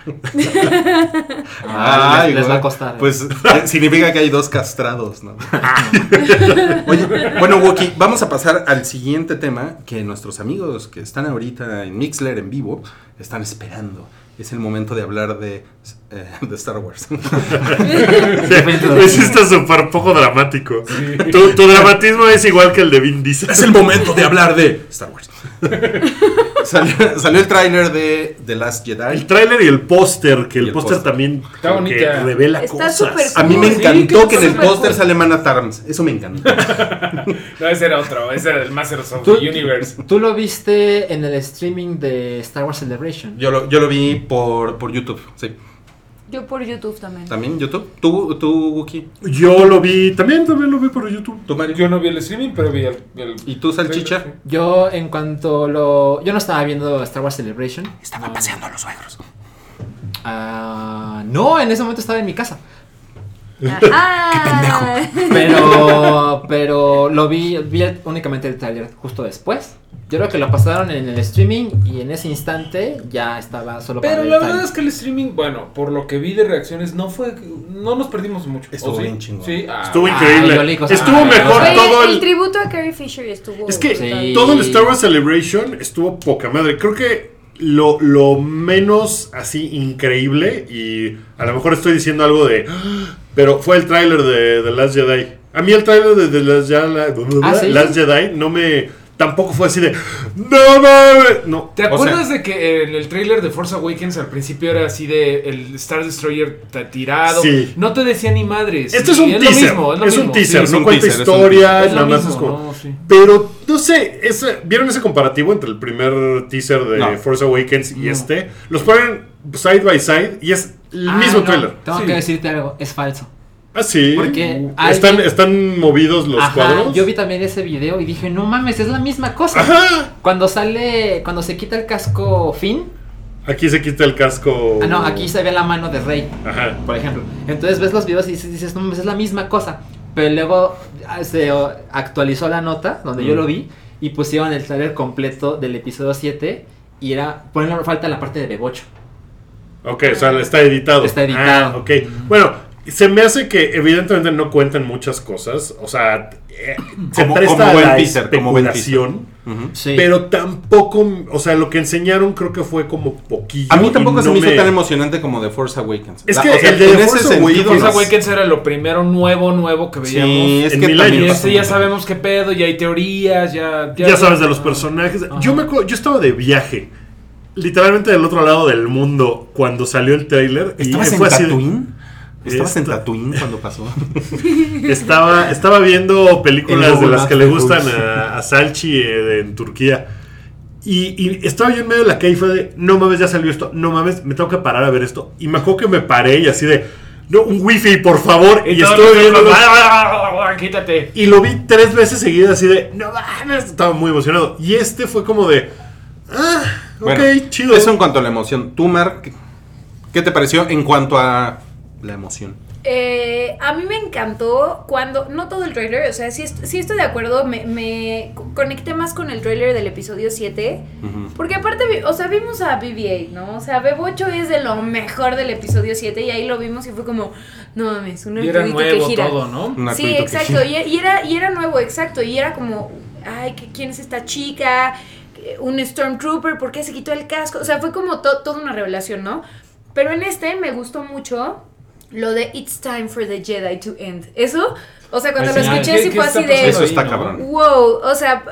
Ah, Ay, les, les va a costar. Pues eh, significa que hay dos castrados, ¿no? Oye, bueno, Wookie, vamos a pasar al siguiente tema que nuestros amigos que están ahorita en Mixler en vivo están esperando. Es el momento de hablar de, eh, de Star Wars. Hiciste súper poco dramático. Tu, tu dramatismo es igual que el de Vin Diesel. es el momento de hablar de Star Wars. salió, salió el tráiler de The Last El Jedi. tráiler y el póster, que Y el el póster también que revela Está cosas. súper A mí me Sí, encantó que que en el póster cool. sale Mana Tarms. Eso me encantó. No, ese era otro, ese era el Masters of the Universe. Tú lo viste en el streaming de Star Wars Celebration. Yo lo, yo lo vi por, por YouTube, sí. Yo por YouTube también. ¿También YouTube? ¿Tú, tú Wookie? Yo lo vi, también, también lo vi por YouTube. ¿Tú, Mario? Yo no vi el streaming, pero vi el. el- ¿Y tú, Salchicha? Yo en cuanto lo... Yo no estaba viendo Star Wars Celebration. Estaban paseando a los suegros. Ah, no, en ese momento estaba en mi casa. Ah, Pero, pero lo vi, vi únicamente el tráiler justo después. Yo creo que lo pasaron en el streaming y en ese instante ya estaba solo para Pero la verdad es que el streaming, bueno, por lo que vi de reacciones, no fue. No nos perdimos mucho. Estuvo bien chingón. Sí, ah, Estuvo Ah, increíble. Estuvo mejor todo el, el... tributo a Carrie Fisher estuvo. Es que Sí. todo el Star Wars Celebration estuvo poca madre. Creo que lo, lo menos así increíble, y a lo mejor estoy diciendo algo de... Pero fue el tráiler de The Last Jedi. A mí el tráiler de The Last Jedi, ¿Ah, sí? Last Jedi no me... Tampoco fue así de... No mames. No. ¿Te O acuerdas de que en el trailer de Force Awakens al principio era así de el Star Destroyer tirado? Sí. No te decía ni madres. Esto es un teaser. mismo, es lo un mismo. teaser, Sí, no un cuenta teaser, es un historia. Es nada más mismo, es como... no, sí. Pero, no sé, ese- ¿vieron ese comparativo entre el primer teaser de No. Force Awakens y No. este? Los ponen side by side y es el Ah, mismo no, trailer. Tengo Sí. que decirte algo, es falso. Ah, sí. Porque ¿Están, alguien- están movidos los Ajá, cuadros. yo vi también ese video y dije, no mames, es la misma cosa. Ajá. Cuando sale, cuando se quita el casco Finn, Aquí se quita el casco. ah no, aquí se ve la mano de Rey, Ajá. por ejemplo. Entonces ves los videos y dices, no mames, es la misma cosa. Pero luego ah, se actualizó la nota donde yo Mm. lo vi y pusieron el trailer completo del episodio 7 y era, ponen falta la parte de Bebocho. Ok, o sea, está editado. Está editado. Ah, ok. Bueno, se me hace que evidentemente no cuentan muchas cosas. O sea, eh, se Como- presta como a la como teaser. especulación. Sí. Pero tampoco, o sea, lo que enseñaron creo que fue como poquillo. A mí tampoco y se no me hizo tan emocionante como The Force Awakens. Es La- que o sea, el de en The ese Force sentido, Force no. Awakens era lo primero nuevo, nuevo que veíamos. Sí, es En que mil años. Y este ya sabemos qué pedo, ya hay teorías, ya... Ya, sabes de los personajes. Yo me acuerdo- yo estaba de viaje. Literalmente del otro lado del mundo cuando salió el tráiler. y ¿Estabas en fue así ¿Estabas en Esta- Tatooine cuando pasó? Estaba, estaba viendo En películas de las que le gustan a, a Salchi eh, en Turquía. Y, y estaba yo en medio de la calle y fue de, no mames, ya salió esto, no mames, me tengo que parar a ver esto. Y me acuerdo que me paré y así de, no, un wifi, por favor. Y, todos estuve viendo... otros, "Ah, Quítate. Y lo vi tres veces seguidas así de, no mames, estaba muy emocionado. Y este fue como de, ah, ok, Bueno, chido. Eso en cuanto a la emoción. Tú, Mar, ¿qué- ¿qué te pareció en cuanto a la emoción? Eh, a mí me encantó cuando, no todo el trailer, o sea, sí, est- sí estoy de acuerdo, me, me co- conecté más con el trailer del episodio 7, Ujú. porque aparte, o sea, vimos a BB-8, ¿no? O sea, Bebocho es de lo mejor del episodio 7 y ahí lo vimos y fue como, no mames, un Y era arcoíto que nuevo gira. todo, ¿no? Un Sí, exacto, gira. y, y era, y era nuevo, exacto, y era como, ay, ¿qué- ¿quién es esta chica? Un Stormtrooper, ¿por qué se quitó el casco? O sea, fue como to- toda una revelación, ¿no? Pero en este me gustó mucho lo de It's time for the Jedi to end. Eso, o sea, cuando Al lo final, escuché ¿qué- sí fue así de... Eso está cabrón. Wow, o sea,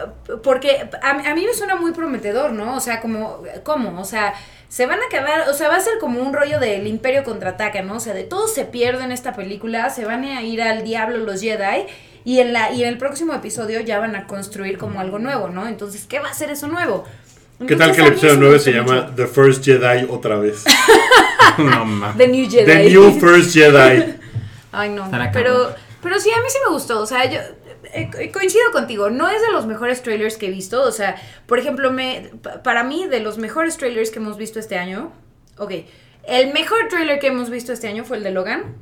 porque a, a mí me suena muy prometedor, ¿no? O sea, como, ¿cómo? O sea, se van a acabar, o sea, va a ser como un rollo del Imperio contraataca, ¿no? O sea, de todo se pierde en esta película, se van a ir al diablo los Jedi y en la y en el próximo episodio ya van a construir como algo nuevo, ¿no? Entonces, ¿qué va a ser eso nuevo? ¿Qué tal que el episodio eso me 9 gustó se llama. The First Jedi otra vez? no mames. The New Jedi. The New First Jedi. Ay, no. Pero, pero sí, a mí sí me gustó. O sea, yo eh, co- coincido contigo. No es de los mejores trailers que he visto. O sea, por ejemplo, me, pa- para mí, de los mejores trailers que hemos visto este año. Ok. El mejor trailer que hemos visto este año fue el de Logan.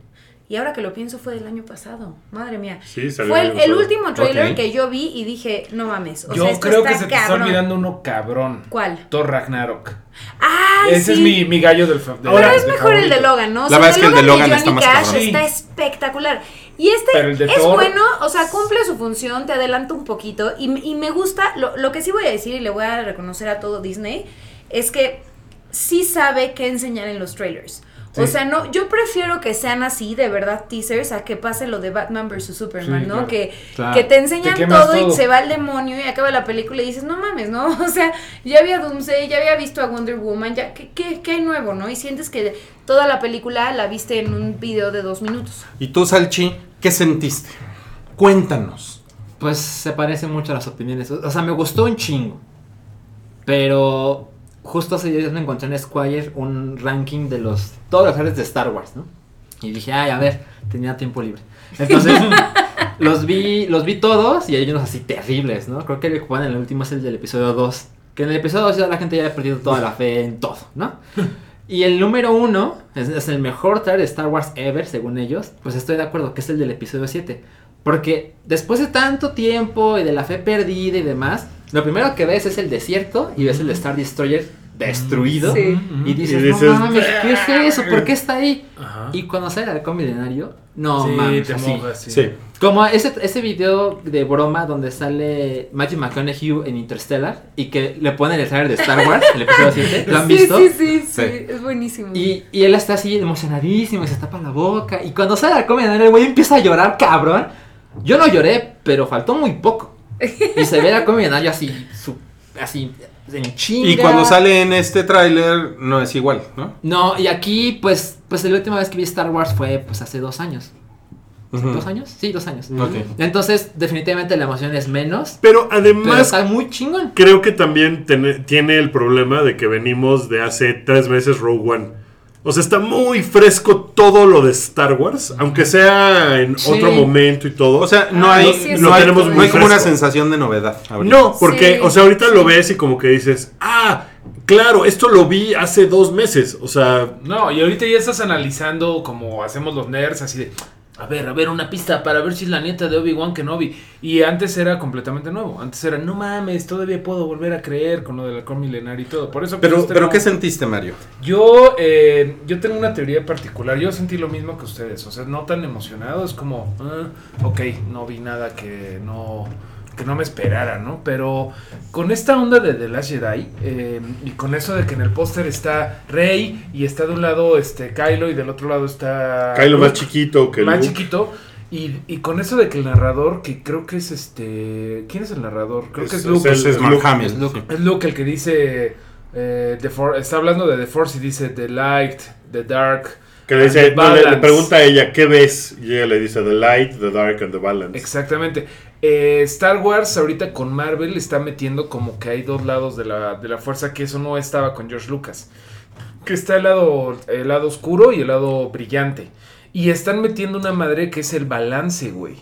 Y ahora que lo pienso, fue del año pasado. Madre mía. Sí, salió Fue el último trailer que yo vi y dije, no mames. O Yo sea, esto creo está que se te está olvidando uno cabrón. ¿Cuál? Thor Ragnarok. Ay, Ese es mi, mi gallo del fa- de- Pero es de mejor el de. Logan, ¿no? O La sea, verdad es que el de Logan de está Johnny más Cash cabrón. está espectacular. Y este es Thor- bueno, o sea, cumple su función, te adelanta un poquito. Y, me- y me gusta, lo, lo que sí voy a decir y le voy a reconocer a todo Disney, es que sí sabe qué enseñar en los trailers. O sea, no, yo prefiero que sean así, de verdad, teasers, a que pase lo de Batman vs. Superman, Sí, ¿no? claro. Que, Claro. que te enseñan Te todo, y se va el demonio y acaba la película y dices, no mames, ¿no? O sea, ya había Doomsday, ya había visto a Wonder Woman, ya, ¿qué, qué, qué hay nuevo, no? Y sientes que toda la película la viste en un video de dos minutos. ¿Y tú, Salchi, qué sentiste? Cuéntanos. Pues se parecen mucho a las opiniones. O o sea, me gustó un chingo. Pero justo hace días me encontré en Squire un ranking de los todos los series de Star Wars, ¿no? Y dije, ay, a ver, tenía tiempo libre. Entonces, los vi, los vi todos y hay unos así terribles, ¿no? Creo que el que ponen el último es el del episodio 2. Que en el episodio 2 ya la gente ya había perdido toda la fe en todo, ¿no? Y el número uno es, es el mejor trailer de Star Wars ever, según ellos. Pues estoy de acuerdo que es el del episodio 7. Porque después de tanto tiempo y de la fe perdida y demás, lo primero que ves es el desierto y ves el Star Destroyer destruido. Sí. Y dices, Y dices, no mames, ¿qué es eso? ¿Por qué está ahí? Ajá. Y cuando sale el halcón milenario, no sí, mames, te así. mojas, sí. Sí. Como ese, ese video de broma donde sale Matthew McConaughey en Interstellar y que le ponen el trailer de Star Wars, el episodio 7, ¿lo han visto? Sí, sí, sí, Sí. es buenísimo. Y, y él está así emocionadísimo y se tapa la boca. Y cuando sale al comediante, el güey empieza a llorar, cabrón. Yo no lloré, pero faltó muy poco. Y se ve al comediante así, su- así, en chinga. Y cuando sale en este tráiler no es igual, ¿no? No, y aquí, pues, pues la última vez que vi Star Wars fue pues hace dos años. ¿Dos años? Sí, dos años. Ok. Entonces, definitivamente la emoción es menos. Pero Pero además, está muy chingón. creo que también tiene, tiene el problema de que venimos de hace tres meses Rogue One. O sea, está muy fresco todo lo de Star Wars, aunque sea en Sí. otro momento y todo. O sea, no Ah, hay, sí, no hay, cierto. no hay como una sensación de novedad. ahorita. No, porque, Sí. o sea, ahorita lo ves y como que dices, ah, claro, esto lo vi hace dos meses. O sea, No, y ahorita ya estás analizando como hacemos los nerds, así de, a ver, a ver, una pista para ver si es la nieta de Obi-Wan Kenobi. Y antes era completamente nuevo. Antes era, no mames, todavía puedo volver a creer con lo del halcón milenario y todo. Por eso, Pero, pero ¿qué sentiste, Mario? Yo, eh, yo tengo una teoría particular. Yo sentí lo mismo que ustedes. O sea, no tan emocionado. Es como, ah, ok, no vi nada que no, que no me esperara, ¿no? Pero con esta onda de The Last Jedi eh, y con eso de que en el póster está Rey y está de un lado este Kylo y del otro lado está Kylo más chiquito que más Luke. chiquito. Y, y con eso de que el narrador, que creo que es este. ¿Quién es el narrador? Creo que es Luke. es- Es es Luke. sí. Es Luke el que dice. eh, the For- está hablando de The Force y dice The Light, The Dark. Que le dice, no, le, pregunta a ella, ¿qué ves? Y ella le dice, the light, the dark and the balance. Exactamente. Eh, Star Wars ahorita con Marvel está metiendo como que hay dos lados de la, de la fuerza, que eso no estaba con George Lucas. Que está el lado, el lado oscuro y el lado brillante. Y están metiendo una madre que es el balance, güey.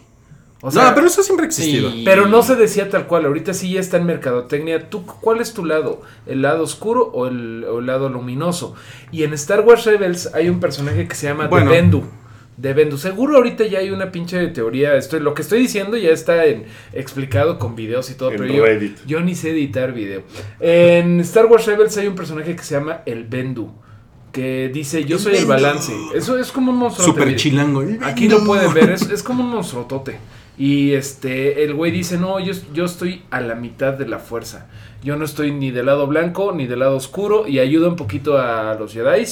O sea, no, pero eso siempre ha existido. Sí. pero no se decía tal cual. Ahorita sí ya está en mercadotecnia. ¿Tú cuál es tu lado? ¿El lado oscuro o el, o el lado luminoso? Y en Star Wars Rebels hay un personaje que se llama Bueno. The Bendu. De Bendu. Seguro ahorita ya hay una pinche teoría. Estoy, lo que estoy diciendo ya está en- explicado con videos y todo. En pero yo, ni sé editar video. En Star Wars Rebels hay un personaje que se llama el Bendu. Que dice, yo soy el balance. Eso es como un monstruo. Super chilango. Aquí lo pueden ver, es, es como un monstruotote. Y este, el güey dice, no, yo, yo estoy a la mitad de la fuerza. Yo no estoy ni del lado blanco ni del lado oscuro y ayuda un poquito a los Jedi,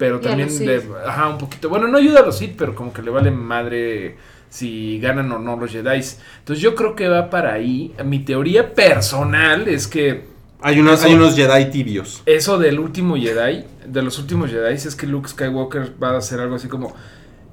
pero Y también le, ajá, un poquito. Bueno, no ayuda a los Sith, pero como que le vale madre si ganan o no los Jedi. Entonces yo creo que va para ahí. Mi teoría personal es que Hay unos, Eso- hay unos Jedi tibios. eso del último Jedi, de los últimos Jedi, es que Luke Skywalker va a hacer algo así como.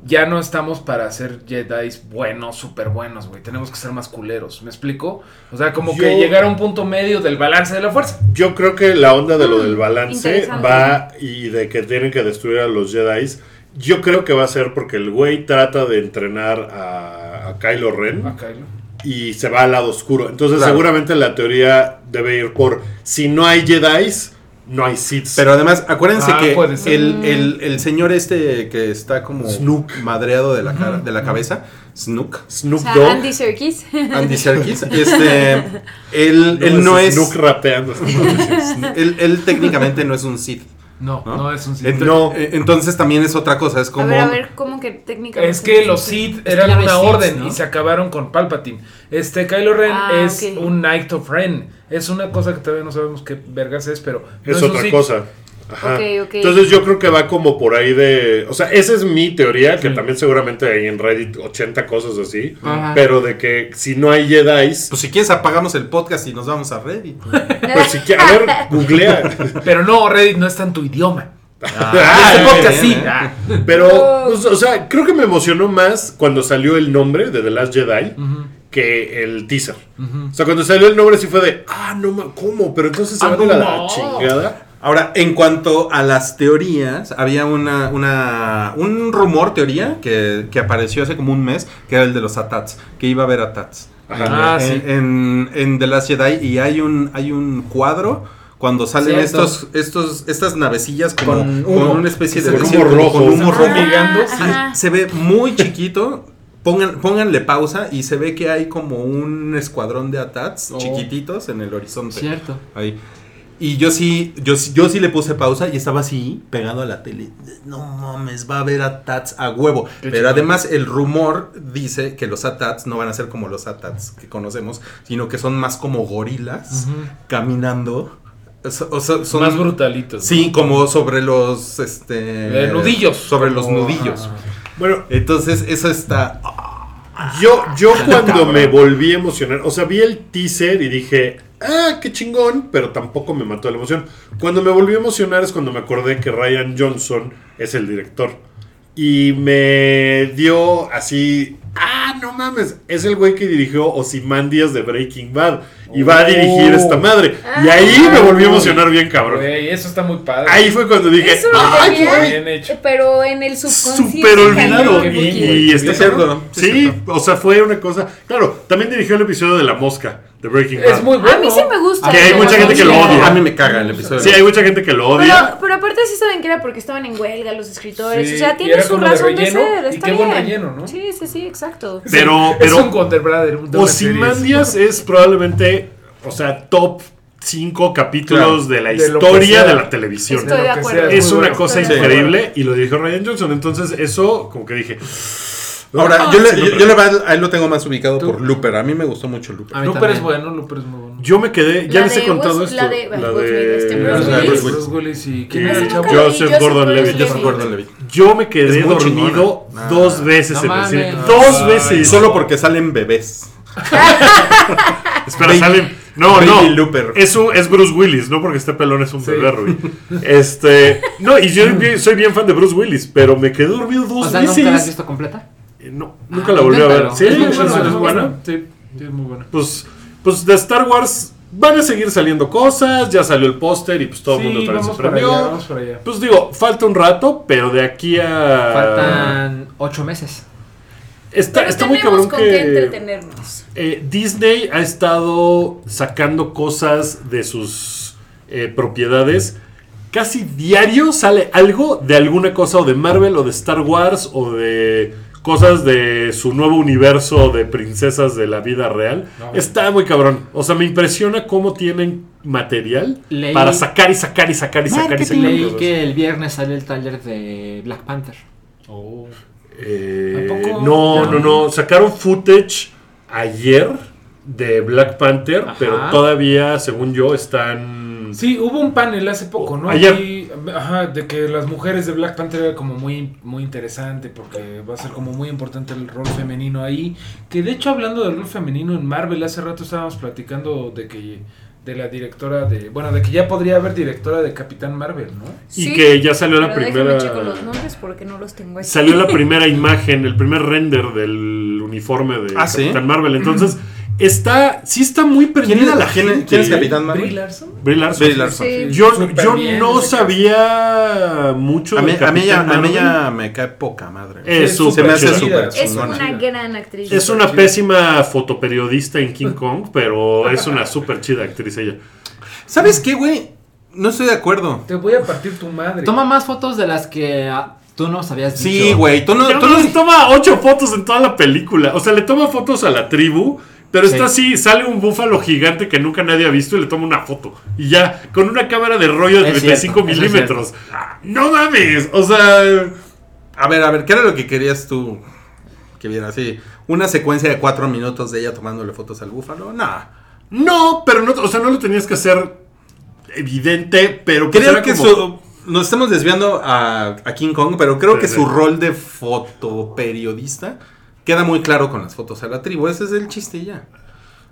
Ya no estamos para hacer Jedi buenos, súper buenos, güey. Tenemos que ser más culeros. ¿Me explico? O sea, como que llegar a un punto medio del balance de la fuerza. Yo creo que la onda de lo del Mm, balance interesante. va y de que tienen que destruir a los Jedi. Yo creo que va a ser porque el güey trata de entrenar a, a Kylo Ren Ah, Kylo. y se va al lado oscuro. Entonces, Claro. seguramente la teoría debe ir por si no hay Jedi, no hay Sith. Pero además, acuérdense Ah, que el, el- el señor este que está como Snook. madreado de la, cara, de la cabeza, Snook, Snoop O sea, Dogg. Andy Serkis. Andy Serkis, este, él, él no es, Snook rapeando. él, él técnicamente no es un Sith. No, ¿No? no, es un Sith. No. eh, Entonces también es otra cosa, es A como... ver, a ver, ¿cómo que técnicamente? Es que los? Sith eran una Sith, orden ¿no? y se acabaron con Palpatine. Este Kylo Ren Ah, es un Knight of Ren. Es una cosa que todavía no sabemos qué vergas es, pero no es otra cosa. Ajá. Ok, ok. Entonces yo creo que va como por ahí de... O sea, esa es mi teoría, que Sí. también seguramente hay en Reddit 80 cosas así. Ajá. Pero de que si no hay Jedi, Pues si quieres apagamos el podcast y nos vamos a Reddit. pues si quieres... A ver, googlea. Pero no, Reddit no está en tu idioma. Ah, Este podcast bien, sí. ¿eh? Ah. Pero, pues, o sea, creo que me emocionó más cuando salió el nombre de The Last Jedi que el teaser. O sea, cuando salió el nombre sí fue de, ah, no, ¿cómo? Pero entonces se Ah, van a la no. chingada. Ahora, en cuanto a las teorías, había una, una un rumor, teoría, que, que apareció hace como un mes, que era el de los ATATs, que iba a haber ATATs. Ajá. Ah, en, sí. en, en The Last Jedi y hay un, hay un cuadro cuando salen Cierto. estos, estos, estas navecillas como, Con con humo. una especie de Con desierto, rojo. con humo Están rojo. Ah, sí. Se ve muy chiquito. Pongan, pónganle pausa y se ve que hay como un escuadrón de ATATs Oh. chiquititos en el horizonte. Cierto. Ahí. Y yo sí, yo, sí- yo sí le puse pausa y estaba así, pegado a la tele. No mames, va a haber ATATs a huevo. Qué Pero además el rumor dice que los ATATs no van a ser como los ATATs que conocemos, sino que son más como gorilas caminando. O sea, son Más brutalitos. Sí, como sobre los este Eh, nudillos. Sobre los nudillos. Bueno, Entonces, eso está. Yo, yo cuando me volví a emocionar, o sea, vi el teaser y dije, ah, qué chingón, pero tampoco me mató la emoción. Cuando me volví a emocionar es cuando me acordé que Ryan Johnson es el director. Y me dio así, ah, no mames, es el güey que dirigió Ozymandias de Breaking Bad. Y va a dirigir Oh. esta madre. Y ahí me volví a emocionar bien, cabrón. Güey, eso está muy padre. Ahí fue cuando dije, Eso lo ay, tenía, güey. bien hecho. pero en el subconsciente. Súper olvidado. Y, y está Es cierto, sí, Sí, cierto. o sea, fue una cosa. Claro, también dirigió el episodio de La Mosca, de Breaking Bad. Es muy bueno. A mí sí me gusta. Que hay mucha gente que lo odia. A mí me caga el episodio. Sí, hay mucha gente que lo odia. pero aparte sí saben que era porque estaban en huelga los escritores. Sí, o sea, y tiene su de razón de, relleno, ser. y Está qué buen bien. relleno, ¿no? Sí, sí, sí, exacto. Pero, es pero un Wonder. Ozymandias es probablemente, o sea, top 5 capítulos Claro, de la historia de la televisión. Estoy de lo que acuerdo. sea, Es una bueno. cosa Estoy increíble y lo dirigió Ryan Johnson. Entonces, eso, como que dije. Ahora, ah, yo, le, yo, yo le va- a él lo tengo más ubicado Tú. por Looper. A mí me gustó mucho Looper. A mí Looper también. es bueno, Looper es muy bueno. Yo me quedé, ya La les he contado esto. la de- la este, de Bruce Joseph Gordon-Levitt. Joseph Gordon-Levitt. Yo me quedé dormido dos veces en el cine. Dos veces. Solo porque salen bebés. Espera, salen, No, Baby no. Looper. Es, un- es Bruce Willis, no porque esté pelón es un Sí. bebé, Rui. Este. No, y yo soy bien fan de Bruce Willis, pero me quedé dormido dos O sea, ¿nunca la has veces. visto completa? Eh, No, nunca Ah, la volví a ver. Sí, Es muy es, buena, es muy buena. Sí, sí, es muy buena. Pues, pues de Star Wars van a seguir saliendo cosas. Ya salió el póster y pues todo el mundo otra vez se vamos para allá, prendió. vamos para allá. Pues digo, falta un rato, pero de aquí a. Faltan ocho meses. Está, Pero está muy cabrón con que. qué entretenernos. Eh, Disney ha estado sacando cosas de sus eh, propiedades. Casi diario sale algo de alguna cosa o de Marvel o de Star Wars o de cosas de su nuevo universo de princesas de la vida real. No. Está muy cabrón. O sea, me impresiona cómo tienen material Leí- para sacar y sacar y sacar y sacar y sacar. Leí cosas. que el viernes sale el taller de Black Panther. Eh, ¿A poco? no, no, no. Sacaron footage ayer de Black Panther, Ajá. pero todavía, según yo, están. Sí, hubo un panel hace poco, ¿no? Ayer. Y, ajá, de que las mujeres de Black Panther era como muy, muy interesante porque va a ser como muy importante el rol femenino ahí. Que de hecho, hablando del rol femenino en Marvel, hace rato estábamos platicando de que de la directora de. Bueno, de que ya podría haber directora de Capitán Marvel, ¿no? Y Sí, que ya salió la primera. checo los nombres porque no los tengo aquí. Salió la primera imagen, el primer render del uniforme de Ah, ¿sí? Capitán Marvel. Entonces, está. Sí está muy ¿Quién perdida es, la gente. quién es. Capitán Brie Marvel? Larson. Brie Larson. Brie Larson. Sí. Yo, yo bien no sabía mucho A de mí, a mí ya, Capitán a mí ya me cae poca madre. Es Sí, súper se me hace Es chingona. una gran actriz. Es una pésima fotoperiodista en King Kong, pero es una súper chida actriz ella. ¿Sabes qué, güey? No estoy de acuerdo. Te voy a partir tu madre. Toma más fotos de las que ah, tú nos habías dicho. Sí, güey. Tú no, tú no- toma ocho fotos en toda la película. O sea, le toma fotos a la tribu. Pero Sí. está así, sale un búfalo gigante que nunca nadie ha visto y le toma una foto. Y ya, con una cámara de rollo de Es 35 cierto, eso es milímetros. no mames, o sea... A ver, a ver, ¿qué era lo que querías tú que viera así? ¿Una secuencia de cuatro minutos de ella tomándole fotos al búfalo? Nah. No, pero no, o sea, no lo tenías que hacer evidente, pero pues Creo que como- su... Nos estamos desviando a, a King Kong, pero creo Sí, que sí. su rol de fotoperiodista queda muy claro con las fotos a la tribu. Ese es el chiste y ya.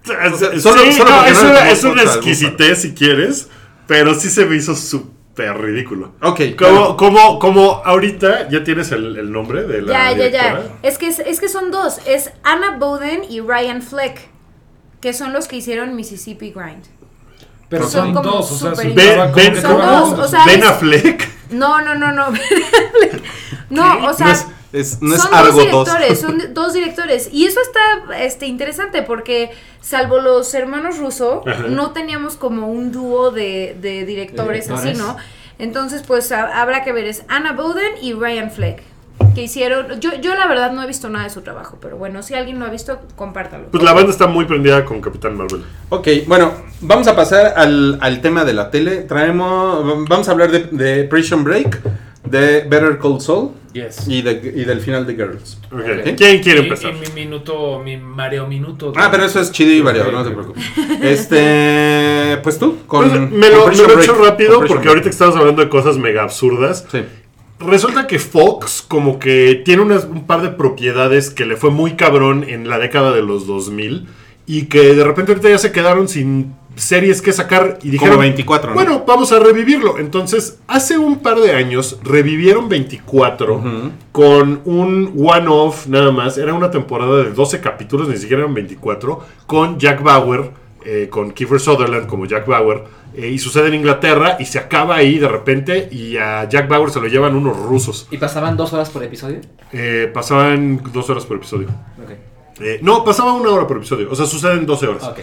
Es- sea, sí, solo- solo no, porque es no le una, es exquisitez si quieres, pero sí se me hizo súper ridículo. Ok. Como, como, como ahorita ya tienes el, el nombre de la Ya, ya, directora. ya. Es que, es, es que son dos. Es Anna Bowden y Ryan Fleck. Que son los que hicieron Mississippi Grind. Pero Son son, como dos, o sea, Ben, Son trabajan dos, juntos. o sea, Ben es- Affleck. No, no, no, no. no, o sea. no es, es- no es son dos 2. directores, son dos directores. Y eso está este, interesante porque, salvo los hermanos Russo, Ajá. no teníamos como un dúo de, de directores De así. ¿no? Entonces, pues ha- habrá que ver. Es Anna Bowden y Ryan Fleck. Que hicieron. Yo, yo, la verdad, no he visto nada de su trabajo. Pero bueno, si alguien lo ha visto, compártalo. Pues la banda está muy prendida con Capitán Marvel. Ok, bueno, vamos a pasar al, al tema de la tele. Traemos, vamos a hablar de, de Prison Break, de Better Call Saul Yes. y, de- y del final de Girls. ¿Quién quiere empezar? y mi minuto, mi mareo minuto. Ah, pero eso es chido y variado, no te preocupes. Este, pues tú, con, Pues, me lo, me lo he hecho rápido porque Break. ahorita que estamos hablando de cosas mega absurdas. Sí. Resulta que Fox como que tiene unas- un par de propiedades que le fue muy cabrón en la década de los 2000 y que de repente ahorita ya se quedaron sin series que sacar y dijeron 24, ¿no? bueno vamos a revivirlo entonces hace un par de años revivieron 24 Ujú. con un one off nada más era una temporada de 12 capítulos ni siquiera eran 24 con Jack Bauer eh, con Kiefer Sutherland como Jack Bauer eh, y sucede en Inglaterra y se acaba ahí de repente y a Jack Bauer se lo llevan unos rusos ¿Y pasaban dos horas por episodio? eh, pasaban dos horas por episodio. Eh, no, pasaba una hora por episodio. O sea, suceden 12 horas. Ok.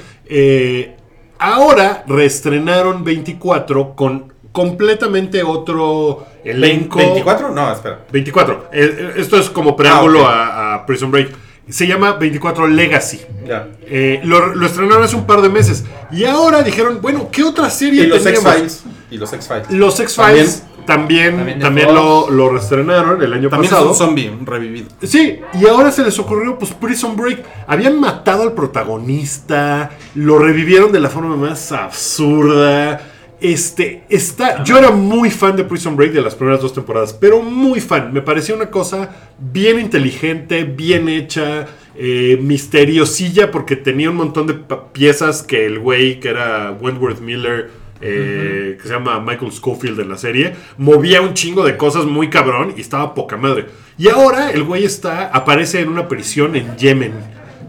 Ahora reestrenaron 24 con completamente otro elenco. ¿24? No, espera. 24. Eh, eh, esto es como preámbulo Ah, a, a Prison Break. Se llama 24 Legacy. Ya. Eh, lo, lo estrenaron hace un par de meses. Y ahora dijeron, bueno, ¿qué otra serie Y los? X-Files. Y los X-Files. Los X-Files también, También lo, lo reestrenaron el año También es pasado. un zombie revivido. Sí, y ahora se les ocurrió, pues, Prison Break. Habían matado al protagonista, lo revivieron de la forma más absurda. Este, está. Yo era muy fan de Prison Break de las primeras dos temporadas, pero muy fan. Me parecía una cosa bien inteligente, bien hecha. eh, misteriosilla porque tenía un montón de piezas que el güey que era Wentworth Miller, eh, que se llama Michael Schofield en la serie, movía un chingo de cosas muy cabrón y estaba poca madre. Y ahora el güey está, aparece en una prisión en Yemen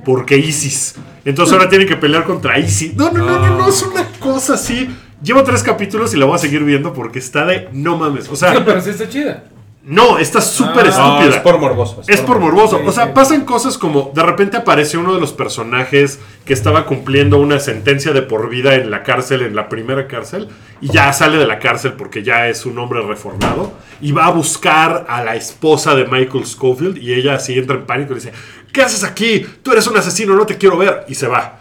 porque ISIS. Entonces ahora tiene que pelear contra ISIS. No, no, no, no, no, es una cosa así. Llevo tres capítulos y la voy a seguir viendo porque está de no mames. O sea, pero sí está chida. no, está súper Ah, No, estúpida. es por morboso. Es por morboso. Sí, O sea, sí. pasan cosas como de repente aparece uno de los personajes que estaba cumpliendo una sentencia de por vida en la cárcel, en la primera cárcel, y ya sale de la cárcel porque ya es un hombre reformado y va a buscar a la esposa de Michael Schofield y ella así entra en pánico y dice, ¿qué haces aquí? Tú eres un asesino, no te quiero ver. Y se va.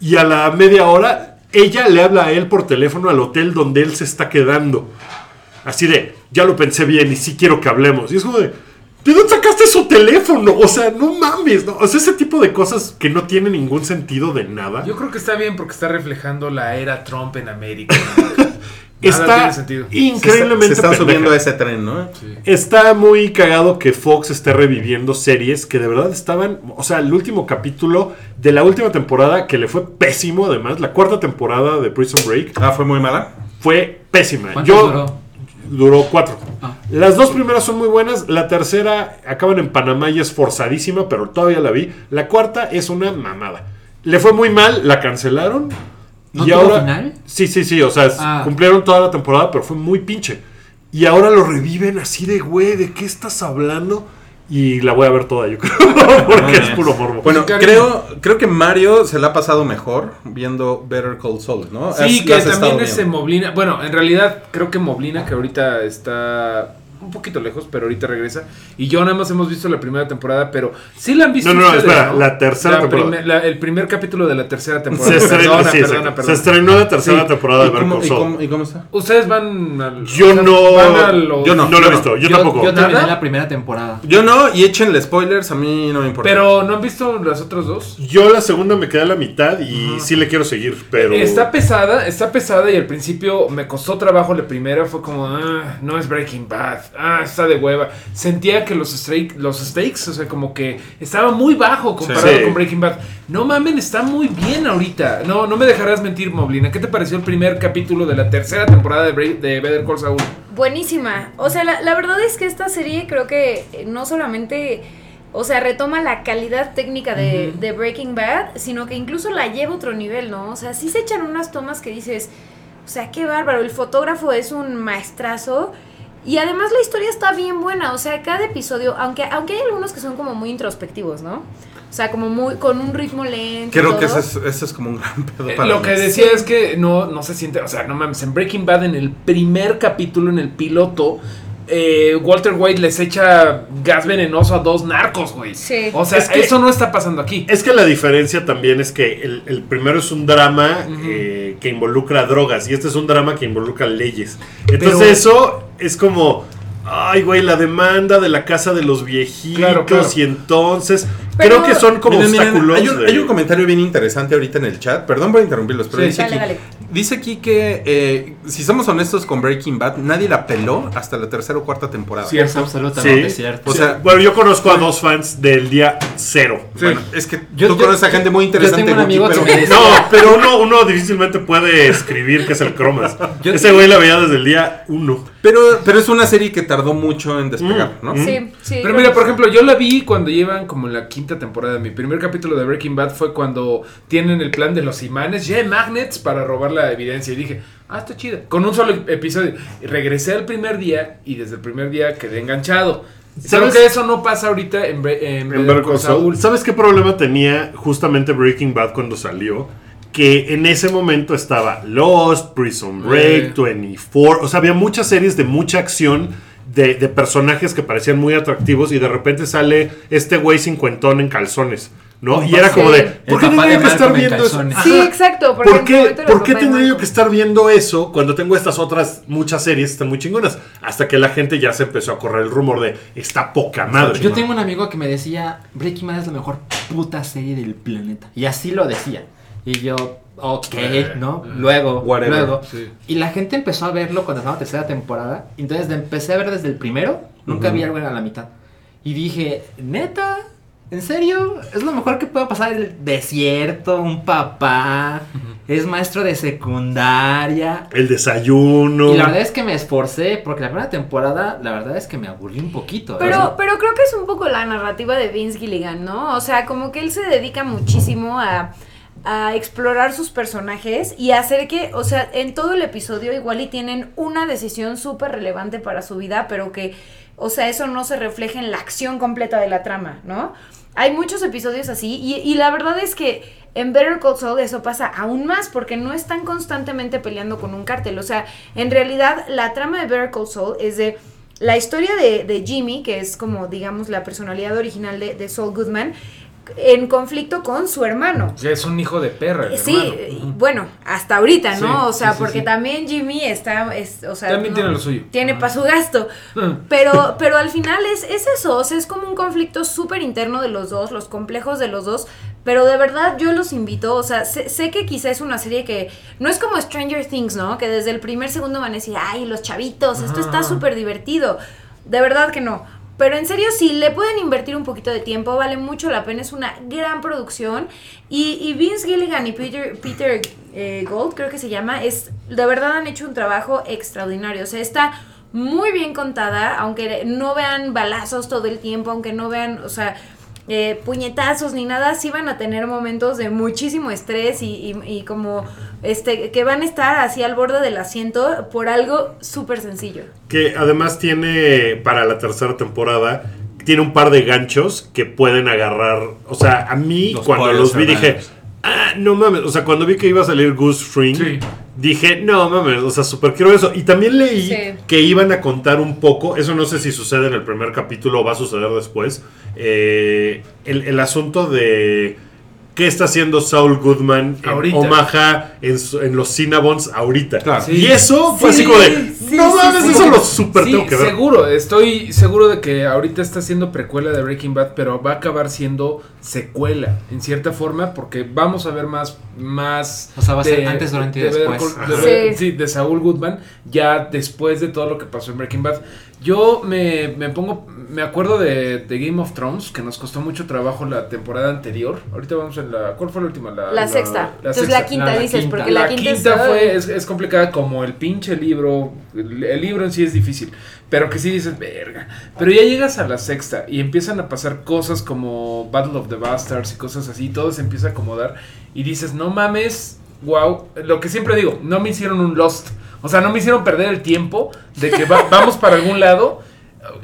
Y a la media hora, ella le habla a él por teléfono al hotel donde él se está quedando. Así de, ya lo pensé bien y sí quiero que hablemos. Y es como de, ¿de dónde sacaste su teléfono? O sea, no mames, ¿no? O sea, ese tipo de cosas que no tienen ningún sentido de nada. Yo creo que está bien porque está reflejando la era Trump en América. Nada está tiene sentido. increíblemente Se están pendeja. subiendo a ese tren, ¿no? Está muy cagado que Fox esté reviviendo series que de verdad estaban. O sea, el último capítulo de la última temporada, que le fue pésimo, además, la cuarta temporada de Prison Break, Ah, fue muy mala. fue pésima. ¿Cuánto Yo duró? duró cuatro. Ah. Las dos primeras son muy buenas. La tercera acaban en Panamá y es forzadísima, pero todavía la vi. La cuarta es una mamada. Le fue muy mal, la cancelaron. ¿No y tuvo ahora. final? Sí, sí, sí. O sea, Ah. cumplieron toda la temporada, pero fue muy pinche. Y ahora lo reviven así de, güey, ¿de qué estás hablando? Y la voy a ver toda, yo creo. porque es puro morbo. Bueno, creo, creo que Mario se la ha pasado mejor viendo Better Call Saul, ¿no? Sí, Has- que también ese viendo. Moblina. Bueno, en realidad creo que Moblina, que ahorita está un poquito lejos, pero ahorita regresa. Y yo nada más hemos visto la primera temporada, pero sí la han visto. No, no, no, ustedes, espera, la tercera temporada. primer- la- el primer capítulo de la tercera se, temporada. estrenó, perdona, sí, perdona, exacto. perdona. se estrenó la tercera Sí. temporada de ¿Y Better y cómo- y cómo está? Ustedes van al. Yo no- van a los- yo no. No lo he visto, yo, tampoco. Yo terminé ¿Nada? la primera temporada. Yo no, y échenle spoilers, a mí no me importa. Pero ¿no han visto las otras dos? Yo la segunda me quedé a la mitad y sí le quiero seguir, pero... Está pesada, está pesada y al principio me costó trabajo la primera, fue como, ah, no es Breaking Bad, ah, está de hueva. Sentía que los, strike- los stakes, o sea, como que estaba muy bajo comparado Sí. con Breaking Bad. No mamen, está muy bien ahorita. No, no me dejarás mentir, Moblina. ¿Qué te pareció el primer capítulo de la tercera temporada de, Bre- de Better Call Saul? Buenísima. O sea, la, la verdad es que esta serie creo que eh, no solamente, o sea, retoma la calidad técnica de, de Breaking Bad, sino que incluso la lleva a otro nivel, ¿no? O sea, sí se echan unas tomas que dices, o sea, qué bárbaro, el fotógrafo es un maestrazo. Y además la historia está bien buena, o sea, cada episodio, aunque, aunque hay algunos que son como muy introspectivos, ¿no? O sea, como muy, con un ritmo lento. y Creo que ese es, ese es como un gran pedo Eh, para Lo mí. que decía es que no, no se siente, o sea, no mames, en Breaking Bad, en el primer capítulo, en el piloto, eh, Walter White les echa gas venenoso a dos narcos, güey. Sí. O sea, Es que- eso no está pasando aquí. Es que la diferencia también es que el, el primero es un drama eh, que involucra drogas y este es un drama que involucra leyes. Entonces Pero- eso es como, ay güey, la demanda de la casa de los viejitos Claro, claro. y entonces Pero- creo que son como Miren, miren, obstáculos. hay, un, de- hay un comentario bien interesante ahorita en el chat. Perdón por interrumpirlos, pero Sí. dice, Dale, aquí, dale. Dice aquí que eh, si somos honestos con Breaking Bad, nadie la peló hasta la tercera o cuarta temporada. Sí, Es absolutamente Sí. cierto. O sea, bueno, yo conozco a dos fans del día cero. Bueno, es que Yo- tú yo- conoces a gente muy yo interesante. tengo un Wookie, amigo pero- que No, pero uno, uno difícilmente puede escribir que es el cromas. Yo- Ese güey la veía desde el día uno. Pero, pero es una serie que tardó mucho en despegar, Mm, ¿no? mm. Sí, sí. Pero mira, por ejemplo, yo la vi cuando llevan como en la quinta temporada. Mi primer capítulo de Breaking Bad fue cuando tienen el plan de los imanes, yeah, magnets, para robar la evidencia. Y dije, ah, está chida. Con un solo episodio. Y regresé al primer día y desde el primer día quedé enganchado. Creo ¿Sabes? que eso no pasa ahorita en, en En. Saul. ¿Sabes qué problema tenía justamente Breaking Bad cuando salió? Que en ese momento estaba Lost, Prison Break, Eh. 24. O sea, había muchas series de mucha acción de, de personajes que parecían muy atractivos y de repente sale este güey cincuentón en calzones. ¿No? Y era como de, ¿por qué tendría que estar viendo eso? Sí, exacto. ¿Por qué, por qué tendría yo que estar viendo eso cuando tengo estas otras muchas series que están muy chingonas? Hasta que la gente ya se empezó a correr el rumor de está poca madre. Yo tengo un amigo que me decía, Breaking Bad es la mejor puta serie del planeta. Y así lo decía. Y yo, ok, ¿no? Luego, Whatever, luego. sí. Y la gente empezó a verlo cuando estaba la tercera temporada. Entonces empecé a ver desde el primero. Nunca vi algo a la mitad. Y dije, neta. ¿En serio? Es lo mejor que puede pasar el desierto, un papá, es maestro de secundaria. El desayuno. Y la verdad es que me esforcé, porque la primera temporada, la verdad es que me aburrí un poquito. ¿eh? Pero, pero creo que es un poco la narrativa de Vince Gilligan, ¿no? O sea, como que él se dedica muchísimo a, a explorar sus personajes y hacer que, o sea, en todo el episodio igual y tienen una decisión súper relevante para su vida, pero que, o sea, eso no se refleja en la acción completa de la trama, ¿no? Hay muchos episodios así y, la verdad es que en Better Call Saul eso pasa aún más porque no están constantemente peleando con un cártel. O sea, en realidad la trama de Better Call Saul es de la historia de, Jimmy, que es como digamos la personalidad original de Saul Goodman, en conflicto con su hermano. Ya es un hijo de perra. el Sí, hermano. bueno, hasta ahorita, ¿no? Sí, o sea, sí, porque sí. también Jimmy está, es, o sea, También no- tiene lo suyo. Tiene Ajá. para su gasto. Ah. Pero, pero al final es, es eso, o sea, es como un conflicto súper interno de los dos, los complejos de los dos. Pero de verdad yo los invito, o sea, sé, sé que quizá es una serie que no es como Stranger Things, ¿no? Que desde el primer segundo van a decir, ay, los chavitos, esto está súper divertido. De verdad que no. Pero en serio, si le pueden invertir un poquito de tiempo, vale mucho la pena, es una gran producción. Y, y Vince Gilligan y Peter, Peter eh, Gold, creo que se llama, es de verdad han hecho un trabajo extraordinario. O sea, está muy bien contada, aunque no vean balazos todo el tiempo, aunque no vean, o sea, eh, puñetazos ni nada, sí van a tener momentos de muchísimo estrés y, y- y como este que van a estar así al borde del asiento por algo súper sencillo. Que además tiene para la tercera temporada. Tiene un par de ganchos que pueden agarrar. O sea, a mí Los cuando los vi dije. Ah, no mames. O sea, cuando vi que iba a salir Goose Fring, Sí. Dije, no mames. O sea, súper quiero eso. Y también leí Sí. que iban a contar un poco. Eso no sé si sucede en el primer capítulo o va a suceder después. eh, el, el asunto de. ¿Qué está haciendo Saul Goodman en Ahorita. Omaha, en, los Cinnabons ahorita? Claro. Y eso fue Sí, así como de. sí, no sí, mames, sí. eso lo super Sí, tengo que ver. seguro, estoy seguro de que ahorita está haciendo precuela de Breaking Bad, pero va a acabar siendo secuela, en cierta forma, porque vamos a ver más, más O sea, va a ser antes, durante y de después. De Sí. sí, de Saúl Goodman, ya después de todo lo que pasó en Breaking Bad. Yo me, me pongo, me acuerdo de, de Game of Thrones, que nos costó mucho trabajo la temporada anterior. Ahorita vamos en la, ¿cuál fue la última? La, sexta. Entonces sexta. la quinta No, la dices, quinta. porque La, la, quinta, es- fue, es, es complicada como el pinche libro. El, el libro en sí es difícil. Pero que sí dices, verga. Pero ya llegas a la sexta y empiezan a pasar cosas como Battle of the Bastards y cosas así. Todo se empieza a acomodar. Y dices, no mames, wow. Lo que siempre digo, no me hicieron un Lost. O sea, no me hicieron perder el tiempo de que va- vamos para algún lado.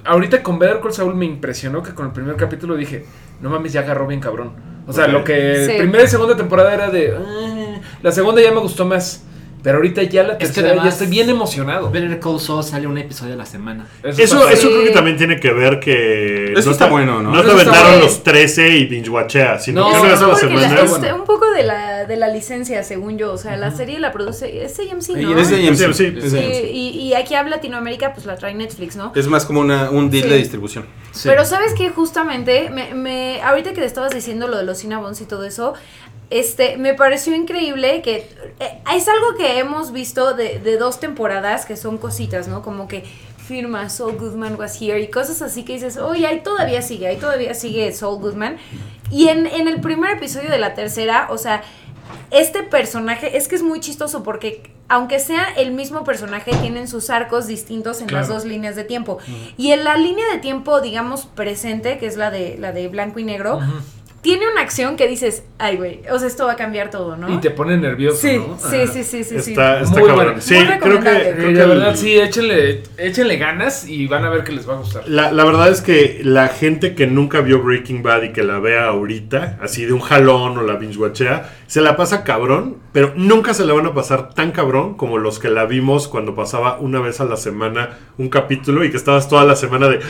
Ahorita con Better Call Saul me impresionó que con el primer capítulo dije, no mames, ya agarró bien cabrón. O sea, lo que Sí. primera y segunda temporada era de... "Ah", la segunda ya me gustó más. Pero ahorita ya la tercera además- ya estoy bien emocionado. Better Call Saul sale un episodio a la semana. Eso, eso Sí. creo que también tiene que ver que. Eso está te- bueno, ¿no? No te Eso está aventaron los 13 y binge watchea, sino No, que Es una vez a la porque la- semana. es bueno. un poco de la, de la licencia, según yo. O sea, la serie la produce. Es AMC, ¿no? Es de AMC. Sí, sí, es Sí, AMC. y, y aquí a Latinoamérica, pues la trae Netflix, ¿no? Es más como una, un deal Sí. de distribución. Pero sabes que justamente, me, me, ahorita que te estabas diciendo lo de los Cinnabons y todo eso, este, me pareció increíble que eh, es algo que hemos visto de, de dos temporadas que son cositas, ¿no? Como que firma Saul Goodman was here y cosas así que dices, oye, ahí todavía sigue, ahí todavía sigue Saul Goodman. Y en, en el primer episodio de la tercera, o sea, este personaje es que es muy chistoso porque aunque sea el mismo personaje, tienen sus arcos distintos en las dos líneas de tiempo. Y en la línea de tiempo, digamos, presente, que es la de, la de blanco y negro. Tiene una acción que dices, ay, güey, o sea, esto va a cambiar todo, ¿no? Y te pone nervioso, sí, ¿no? sí, sí, sí, sí, sí. Está, está Muy cabrón. bueno. Sí, Muy creo que. creo que el- verdad, sí, échenle, échenle ganas y van a ver que les va a gustar. La, la verdad es que la gente que nunca vio Breaking Bad y que la vea ahorita, así de un jalón o la binge watchea, se la pasa cabrón, pero nunca se la van a pasar tan cabrón como los que la vimos cuando pasaba una vez a la semana un capítulo y que estabas toda la semana de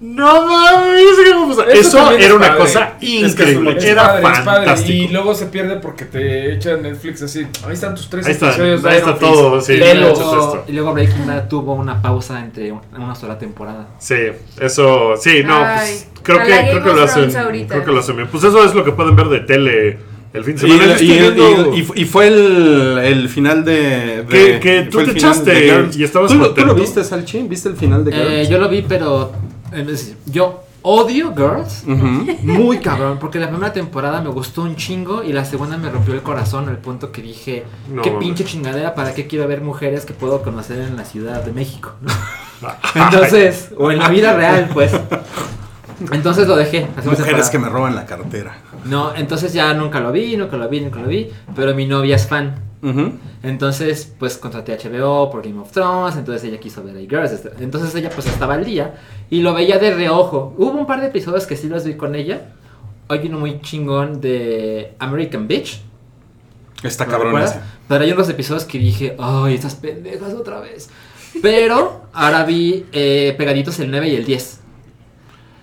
no mames, ¿qué va a pasar?". Eso Eso, también es era una padre. cosa Es que increíble, es era padre, es padre. fantástico. Y luego se pierde porque te echa Netflix así. Ahí están tus tres Ahí está, episodios de ahí está todo, sí. y, luego, esto. y luego Breaking Bad tuvo una pausa entre un- una sola temporada. Sí, eso, sí, no, Ay, pues, creo que, creo que lo hacen, ahorita. creo que lo hacen bien. Pues eso es lo que pueden ver de tele el fin de Y, semana. Y- y- y- y fue el, el final de. de- Que- que tú te echaste y estabas ¿Tú, lo- ¿Tú lo viste, Salchi? ¿Viste el final de Eh, Girls? yo lo vi, pero es decir, yo odio Girls. Muy cabrón, porque la primera temporada me gustó un chingo y la segunda me rompió el corazón al punto que dije, No, qué pinche chingadera, ¿para qué quiero ver mujeres que puedo conocer en la Ciudad de México? ¿no? Entonces, o en la vida real, pues. Entonces lo dejé. Mujeres que me roban la cartera. No, entonces ya nunca lo vi, nunca lo vi, nunca lo vi, pero mi novia es fan. Entonces, pues contraté HBO por Game of Thrones, entonces ella quiso ver a Girls, entonces ella pues estaba al día y lo veía de reojo. Hubo un par de episodios que sí los vi con ella. Hay uno muy chingón de American Bitch. Está ¿lo cabrón. Pero hay unos episodios que dije, ay, estas pendejas otra vez. Pero ahora vi eh, pegaditos el 9 y el 10.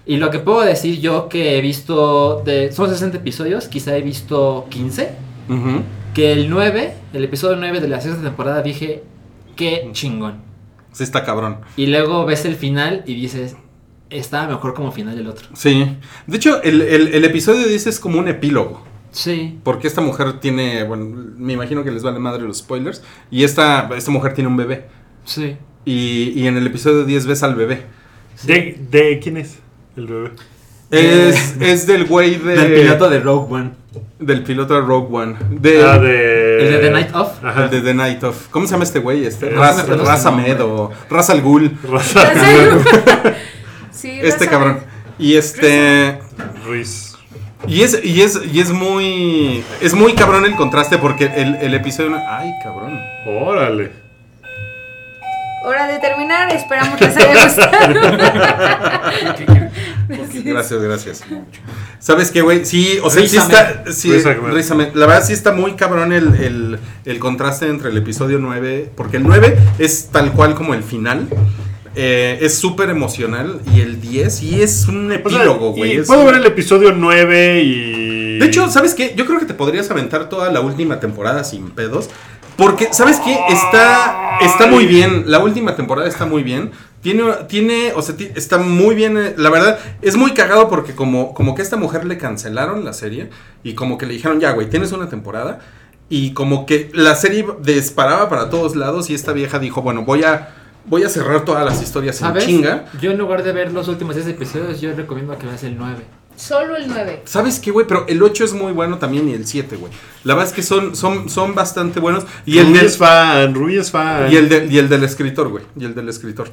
Y lo que puedo decir yo que he visto, de, son 60 episodios, quizá he visto 15. Ujú. Que el 9, el episodio 9 de la sexta temporada dije, qué chingón. Sí, está cabrón. Y luego ves el final y dices, estaba mejor como final el otro. Sí. De hecho, el, el- el episodio 10 es como un epílogo. Sí. Porque esta mujer tiene, bueno, me imagino que les vale madre los spoilers. Y esta, esta mujer tiene un bebé. Sí. Y, y en el episodio 10 ves al bebé. ¿De, de quién es el bebé? Es, es del güey de... Del piloto de Rogue One. Del piloto de Rogue One. De, Ah, de... El de The Night Of. Ajá. el de The Night of. ¿Cómo se llama este güey? Este, Raz, no me acuerdo Raz su nombre. Ahmed o Raz Al Ghul. Raza- sí, Este Raza- cabrón. Y este... Ruiz. Y es, y es, y es muy. Es muy cabrón el contraste porque el, el episodio. Ay, cabrón. Órale. Hora de terminar, esperamos les haya gustado. Gracias, gracias. ¿Sabes qué, güey? Sí, o sea, sí está. Sí, Rízame. rízame. La verdad, sí está muy cabrón el, el, el contraste entre el episodio 9. Porque el 9 es tal cual como el final. Eh, es súper emocional. Y el 10 sí es un O epílogo, güey. y es- puedo ver el episodio 9 y... De hecho, ¿sabes qué? Yo creo que te podrías aventar toda la última temporada sin pedos. Porque, ¿sabes qué? Está, está muy bien. La última temporada está muy bien. Tiene, tiene, o sea, está muy bien. eh, La verdad, es muy cagado porque como, como que a esta mujer le cancelaron la serie y como que le dijeron, ya, güey, tienes una temporada. Y como que la serie disparaba para todos lados y esta vieja dijo, bueno, voy a, voy a cerrar todas las historias en ¿Sabes? chinga. Yo en lugar de ver los últimos 10 episodios, yo recomiendo que veas el 9. Solo el 9. ¿Sabes qué, güey? Pero el 8 es muy bueno también y el 7, güey. La verdad es que son, son, son bastante buenos. Y el, del, es fan, Rui es fan. y, el de- y el del escritor, güey. Y el del escritor.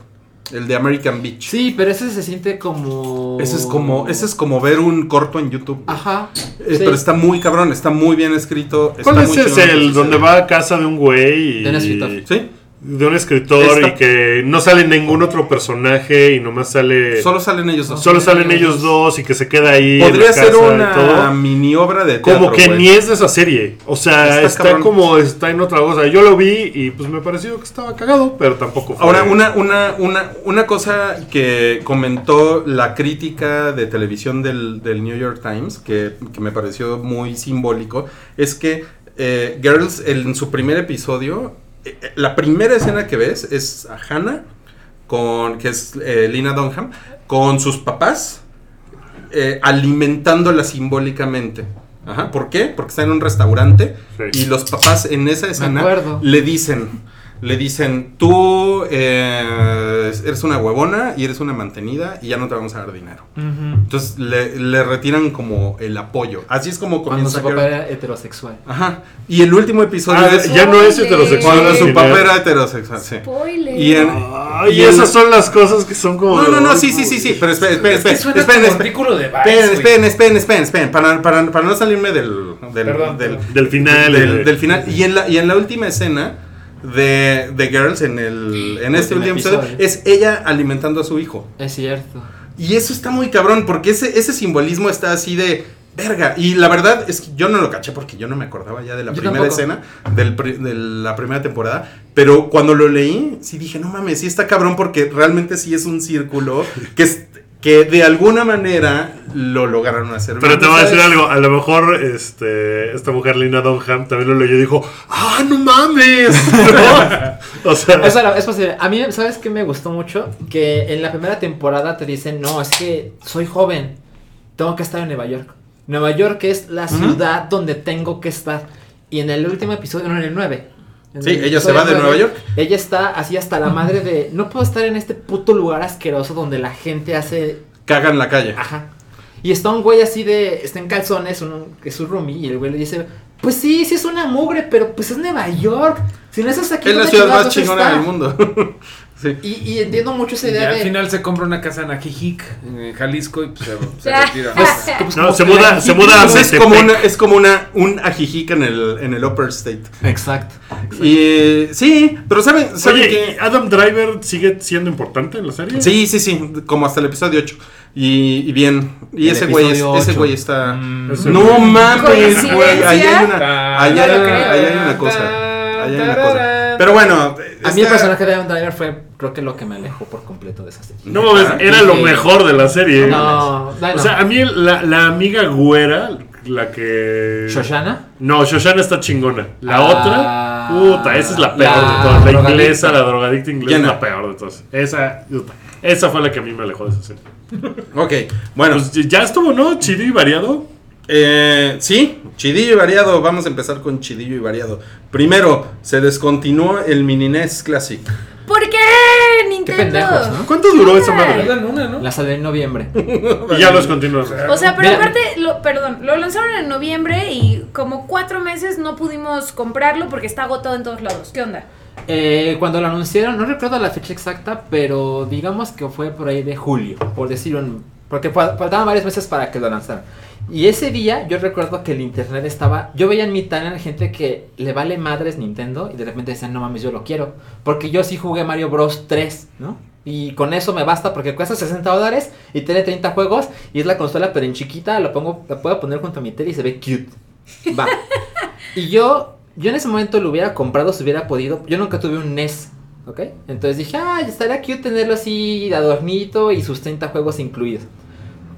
El de American Beach. Sí, pero ese se siente como... Ese es como, ese es como ver un corto en YouTube. Ajá. Eh, sí. Pero está muy cabrón, está muy bien escrito. ¿Cuál está es muy ese? chingón. El donde va a casa de un güey y... Sí, De un escritor y que no sale ningún otro personaje y nomás sale... solo salen ellos dos. Solo salen ellos dos y que se queda ahí. en Podría la ser casa una mini obra de teatro. Como que ni es de esa serie. O sea, Está como está en otra cosa. Yo lo vi y pues me pareció que estaba cagado, pero tampoco fue. Ahora, una, una, una, una cosa que comentó la crítica de televisión del, del New York Times, que, que me pareció muy simbólico, es que eh, Girls, en su primer episodio, la primera escena que ves es a Hannah, con, que es eh, Lina Dunham, con sus papás, eh, alimentándola simbólicamente. Ajá, ¿Por qué? Porque está en un restaurante Sí. y los papás en esa escena le dicen, le dicen, tú eh, eres una huevona y eres una mantenida y ya no te vamos a dar dinero. Entonces le, le retiran como el apoyo. Así es como Cuando comienza. su papá era heterosexual. Ajá. Y el último episodio Ah, es ya no es heterosexual. cuando su papá era heterosexual. Sí. Spoiler. Y en- Ay, y esas son las cosas que son como. No, no, no, sí, sí, sí, sí, pero esperen, esperen, Es que esperen, suena esperen, esperen, esperen, esperen, esperen, esperen, esperen, para, para, para no salirme del, del, Perdón, del, final. del, del final. Y en la, y en la última escena de, de Girls, en, el, en este Último episodio, episodio. es ella alimentando a su hijo. Es cierto. Y eso está muy cabrón, porque ese, ese simbolismo está así de verga. Y la verdad es que yo no lo caché porque yo no me acordaba ya de la Yo primera tampoco. escena del pri- de la primera temporada. Pero cuando lo leí, sí dije, no mames, sí está cabrón porque realmente sí es un círculo que, es- que de alguna manera lo lograron hacer. Pero te voy a decir algo, a lo mejor este, esta mujer Lina Dunham también lo leyó y dijo, ¡ah, no mames! ¿No? O sea, es posible. A mí, ¿sabes qué me gustó mucho? Que en la primera temporada te dicen, no, es que soy joven, tengo que estar en Nueva York. Nueva York es la ciudad donde tengo que estar. Y en el último episodio, no, en el 9. En Sí, el ella se va de Nueva York. Ella está así hasta la madre de, no puedo estar en este puto lugar asqueroso donde la gente hace cagan la calle. Ajá. Y está un güey así de. Está en calzones, un, que es su roomie, y el güey le dice: Pues sí, sí es una mugre, pero pues es Nueva York. Si no estás aquí, Es la ¿dónde ciudad más chingona está?" del mundo. sí. Y, y entiendo mucho esa Y idea al de. final se compra una casa en Ajijic, en Jalisco, y pues se, retira. Pues, pues, No, como se muda, se muda a es como una, es como una, un ajijica en el, en el Upper State. Exacto. Y sí, pero ¿saben, saben Oye, que ¿y ¿Adam Driver sigue siendo importante en la serie? Sí, sí, sí, como hasta el episodio 8. Y, y bien, y El ese güey, es- ese güey está... Mm. Ese No güey. mames, güey, ahí hay una, hay, ahí hay una cosa, ahí hay una cosa. Pero bueno, A mí el personaje de Adam Driver fue, creo que lo que me alejó por completo de esa serie. No mames, era lo mejor de la serie. No, bueno. O sea, a mí la, la amiga güera, la que... ¿Shoshana? No, Shoshana está chingona. La Ah, otra, puta, esa es la peor la de todas. La drogadicta. inglesa, la drogadicta inglesa Jenna. es la peor de todas. Esa, puta, esa fue la que a mí me alejó de esa serie. Ok, bueno, Pues ya estuvo, ¿no? Chido y variado. Eh, sí, chidillo y variado, vamos a empezar con chidillo y variado. Primero, se descontinuó el Mini NES Classic. ¿Por qué, Nintendo? pendejos, ¿no? ¿Cuánto duró esa madre? Una, ¿no? La salió en noviembre. Y ya los continuamos. O sea, pero Mira. aparte, lo, perdón, lo lanzaron en noviembre y como cuatro meses no pudimos comprarlo porque está agotado en todos lados. ¿Qué onda? Eh, cuando lo anunciaron, no recuerdo la fecha exacta, pero digamos que fue por ahí de julio, por decir un... Porque fa- faltaban varios meses para que lo lanzaran. Y ese día yo recuerdo que el internet estaba... Yo veía en mi timeline gente que le vale madres Nintendo y de repente decían, no mames, yo lo quiero. Porque yo sí jugué Mario Bros 3, ¿no? Y con eso me basta porque cuesta 60 dólares y tiene 30 juegos y es la consola pero en chiquita, lo pongo, la puedo poner junto a mi tele y se ve cute. Va. Y yo, yo en ese momento lo hubiera comprado si hubiera podido. Yo nunca tuve un NES, ¿ok? Entonces dije, ah, estaría cute tenerlo así de adornito y sus 30 juegos incluidos.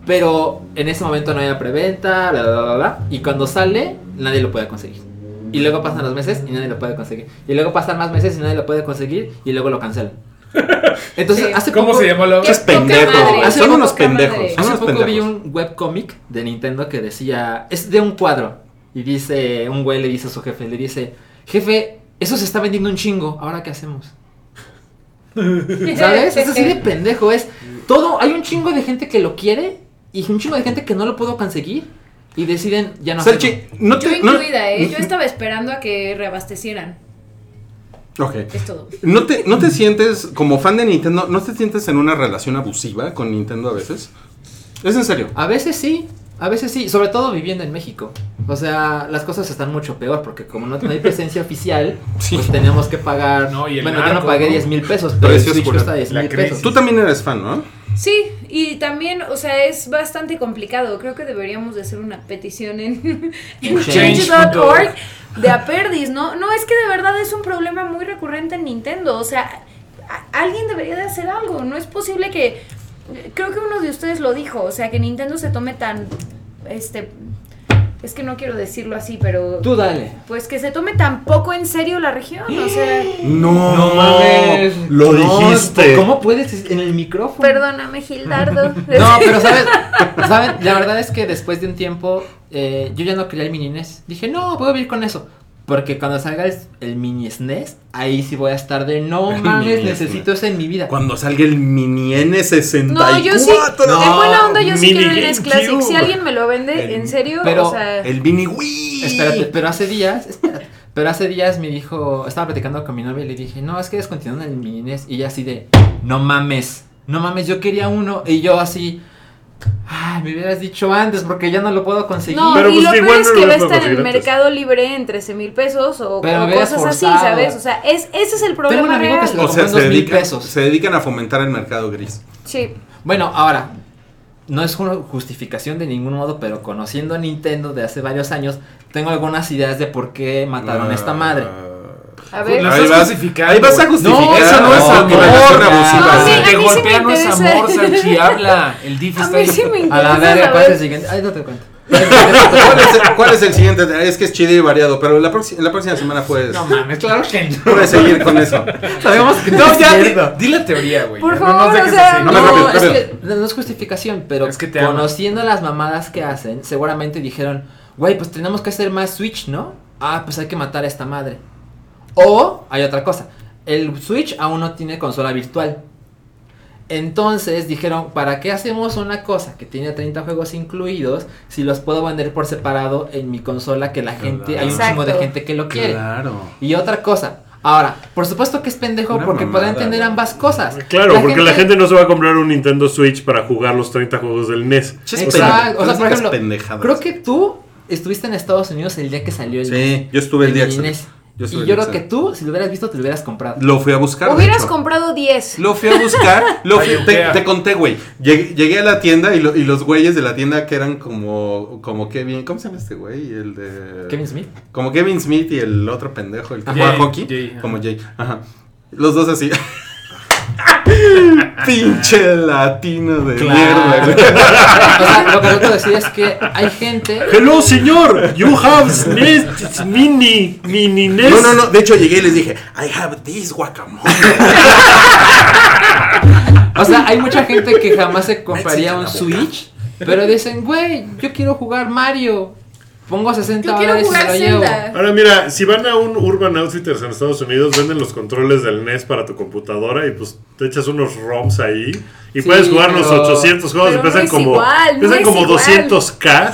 Pero en ese momento no había preventa, bla, bla, bla, bla. Y cuando sale, nadie lo puede conseguir. Y luego pasan los meses y nadie lo puede conseguir. Y luego pasan más meses y nadie lo puede conseguir. Y luego lo cancelan. Entonces, Sí. hace ¿Cómo poco, se llamó la ¿Qué Es pendejo, Hace son poco unos madre. pendejos. Hace unos poco vi pendejos. un webcómic de Nintendo que decía, es de un cuadro. Y dice, un güey le dice a su jefe, le dice, jefe, eso se está vendiendo un chingo, ¿ahora qué hacemos? ¿Sabes? Es así de pendejo, es todo, hay un chingo de gente que lo quiere y un chingo de gente que no lo puedo conseguir y deciden ya no hacerlo. Serchi, no Yo te... no- incluida, ¿eh? Yo estaba esperando a que reabastecieran. Ok. Es todo. ¿No te, ¿No te sientes, como fan de Nintendo, no te sientes en una relación abusiva con Nintendo a veces? Es en serio. A veces sí, a veces sí, sobre todo viviendo en México. O sea, las cosas están mucho peor porque como no, no hay presencia oficial, Sí. pues tenemos que pagar. No, y el bueno, yo no narco, pagué ¿no? 10 mil pesos, pero el Switch cuesta la- 10 la mil pesos. Tú también eres fan, ¿no? Sí, y también, o sea, es bastante complicado. Creo que deberíamos de hacer una petición en, en Change.org. de a perdis, ¿no? No, es que de verdad es un problema muy recurrente en Nintendo. O sea, a- alguien debería de hacer algo. No es posible que... Creo que uno de ustedes lo dijo, o sea, que Nintendo se tome tan... Este... Es que no quiero decirlo así, pero... Tú dale. Pues que se tome tan poco en serio la región, o sea... No, No mames. Lo No, dijiste. ¿Cómo puedes en el micrófono? Perdóname, Gildardo. No, pero sabes, ¿saben? La verdad es que después de un tiempo eh, yo ya no quería el mini NES. Dije, no, puedo vivir con eso. Porque cuando salga el, el mini SNES, ahí sí voy a estar de no El mames, mini necesito eso en mi vida. Cuando salga el Mini N64. No, yo sí. No, en buena onda, yo sí quiero el NES Classic. GameCube. Si alguien me lo vende, El- en serio, pero o sea. El Mini Wii. Espérate, pero hace días, espérate, pero hace días me dijo, estaba platicando con mi novia y le dije, no, es que descontinuaron el mini NES. Y ella así de, no mames, no mames, yo quería uno. Y yo así, ay, me hubieras dicho antes porque ya no lo puedo conseguir. No, Pero y pues lo peor es que lo va a estar en el. Mercado Libre en 13 mil pesos o, cosas así. ¿sabes? O sea, es, ese es el problema un amigo que real. se lo- O sea, se, pesos. se dedican a fomentar el mercado gris. Sí. Bueno, ahora, no es una justificación de ningún modo, pero conociendo a Nintendo de hace varios años, tengo algunas ideas de por qué mataron a esta madre. A ver. Lo Ahí estás vas-. Ahí vas a justificar. No, Eso no es amor. ya. abusiva. No, sí, te mí sí me golpea no es interesa. amor, Salchi, habla. El DIF A está mí ahí. sí me A la interesa verga, ¿cuál es el siguiente? Ay, no te cuento. ¿Cuál es, el, cuál es el siguiente? Es que es chido y variado, pero la, próxima la próxima semana puedes, No mames, claro que no. puedes seguir con eso. Sabemos que no, No, es ya, di, cierto. di la teoría, güey. Por no favor, o sea. No, No, más rápido, es que no es justificación, pero Es que te conociendo las mamadas que hacen, seguramente dijeron, güey, pues tenemos que hacer más Switch, ¿no? Ah, pues hay que matar a esta madre. O hay otra cosa, el Switch aún no tiene consola virtual. Entonces dijeron, ¿para qué hacemos una cosa que tiene 30 juegos incluidos si los puedo vender por separado en mi consola que la gente, hay un chingo de gente que lo quiere? Claro. Y otra cosa, ahora, por supuesto que es pendejo Una porque entender güey. ambas cosas. Claro, porque la gente no se va a comprar un Nintendo Switch para jugar los 30 juegos del NES. O sea, por ejemplo. Creo que tú estuviste en Estados Unidos el día que salió el Sí, yo estuve el día que NES. Yo Y yo creo que tú, si lo hubieras visto, te lo hubieras comprado. Lo fui a buscar. Hubieras comprado 10. Lo fui a buscar, lo fui- Ay, te, conté, güey. Llegué, llegué a la tienda y, lo- y los güeyes de la tienda que eran como, como Kevin, ¿cómo se llama este güey? El de... Kevin Smith. Como Kevin Smith y el otro pendejo, el que Jay, juega hockey. Jay, como Jay. Ajá. Los dos así. Pinche latino de Claro. mierda, o sea, lo que trato de decir es que hay gente. Hello, señor. You have NES mini, mini NES. No, no, no. De hecho, llegué y les dije, I have this guacamole. O sea, hay mucha gente que jamás se compraría un Switch. Pero dicen, güey, yo quiero jugar Mario. Pongo 60 Yo quiero dólares y lo llevo. Ahora mira, si van a un Urban Outfitters en Estados Unidos, venden los controles del NES para tu computadora y pues te echas unos ROMs ahí y Sí, puedes jugar los pero- 800 juegos y pero no como, igual, no pesan es como igual. 200 K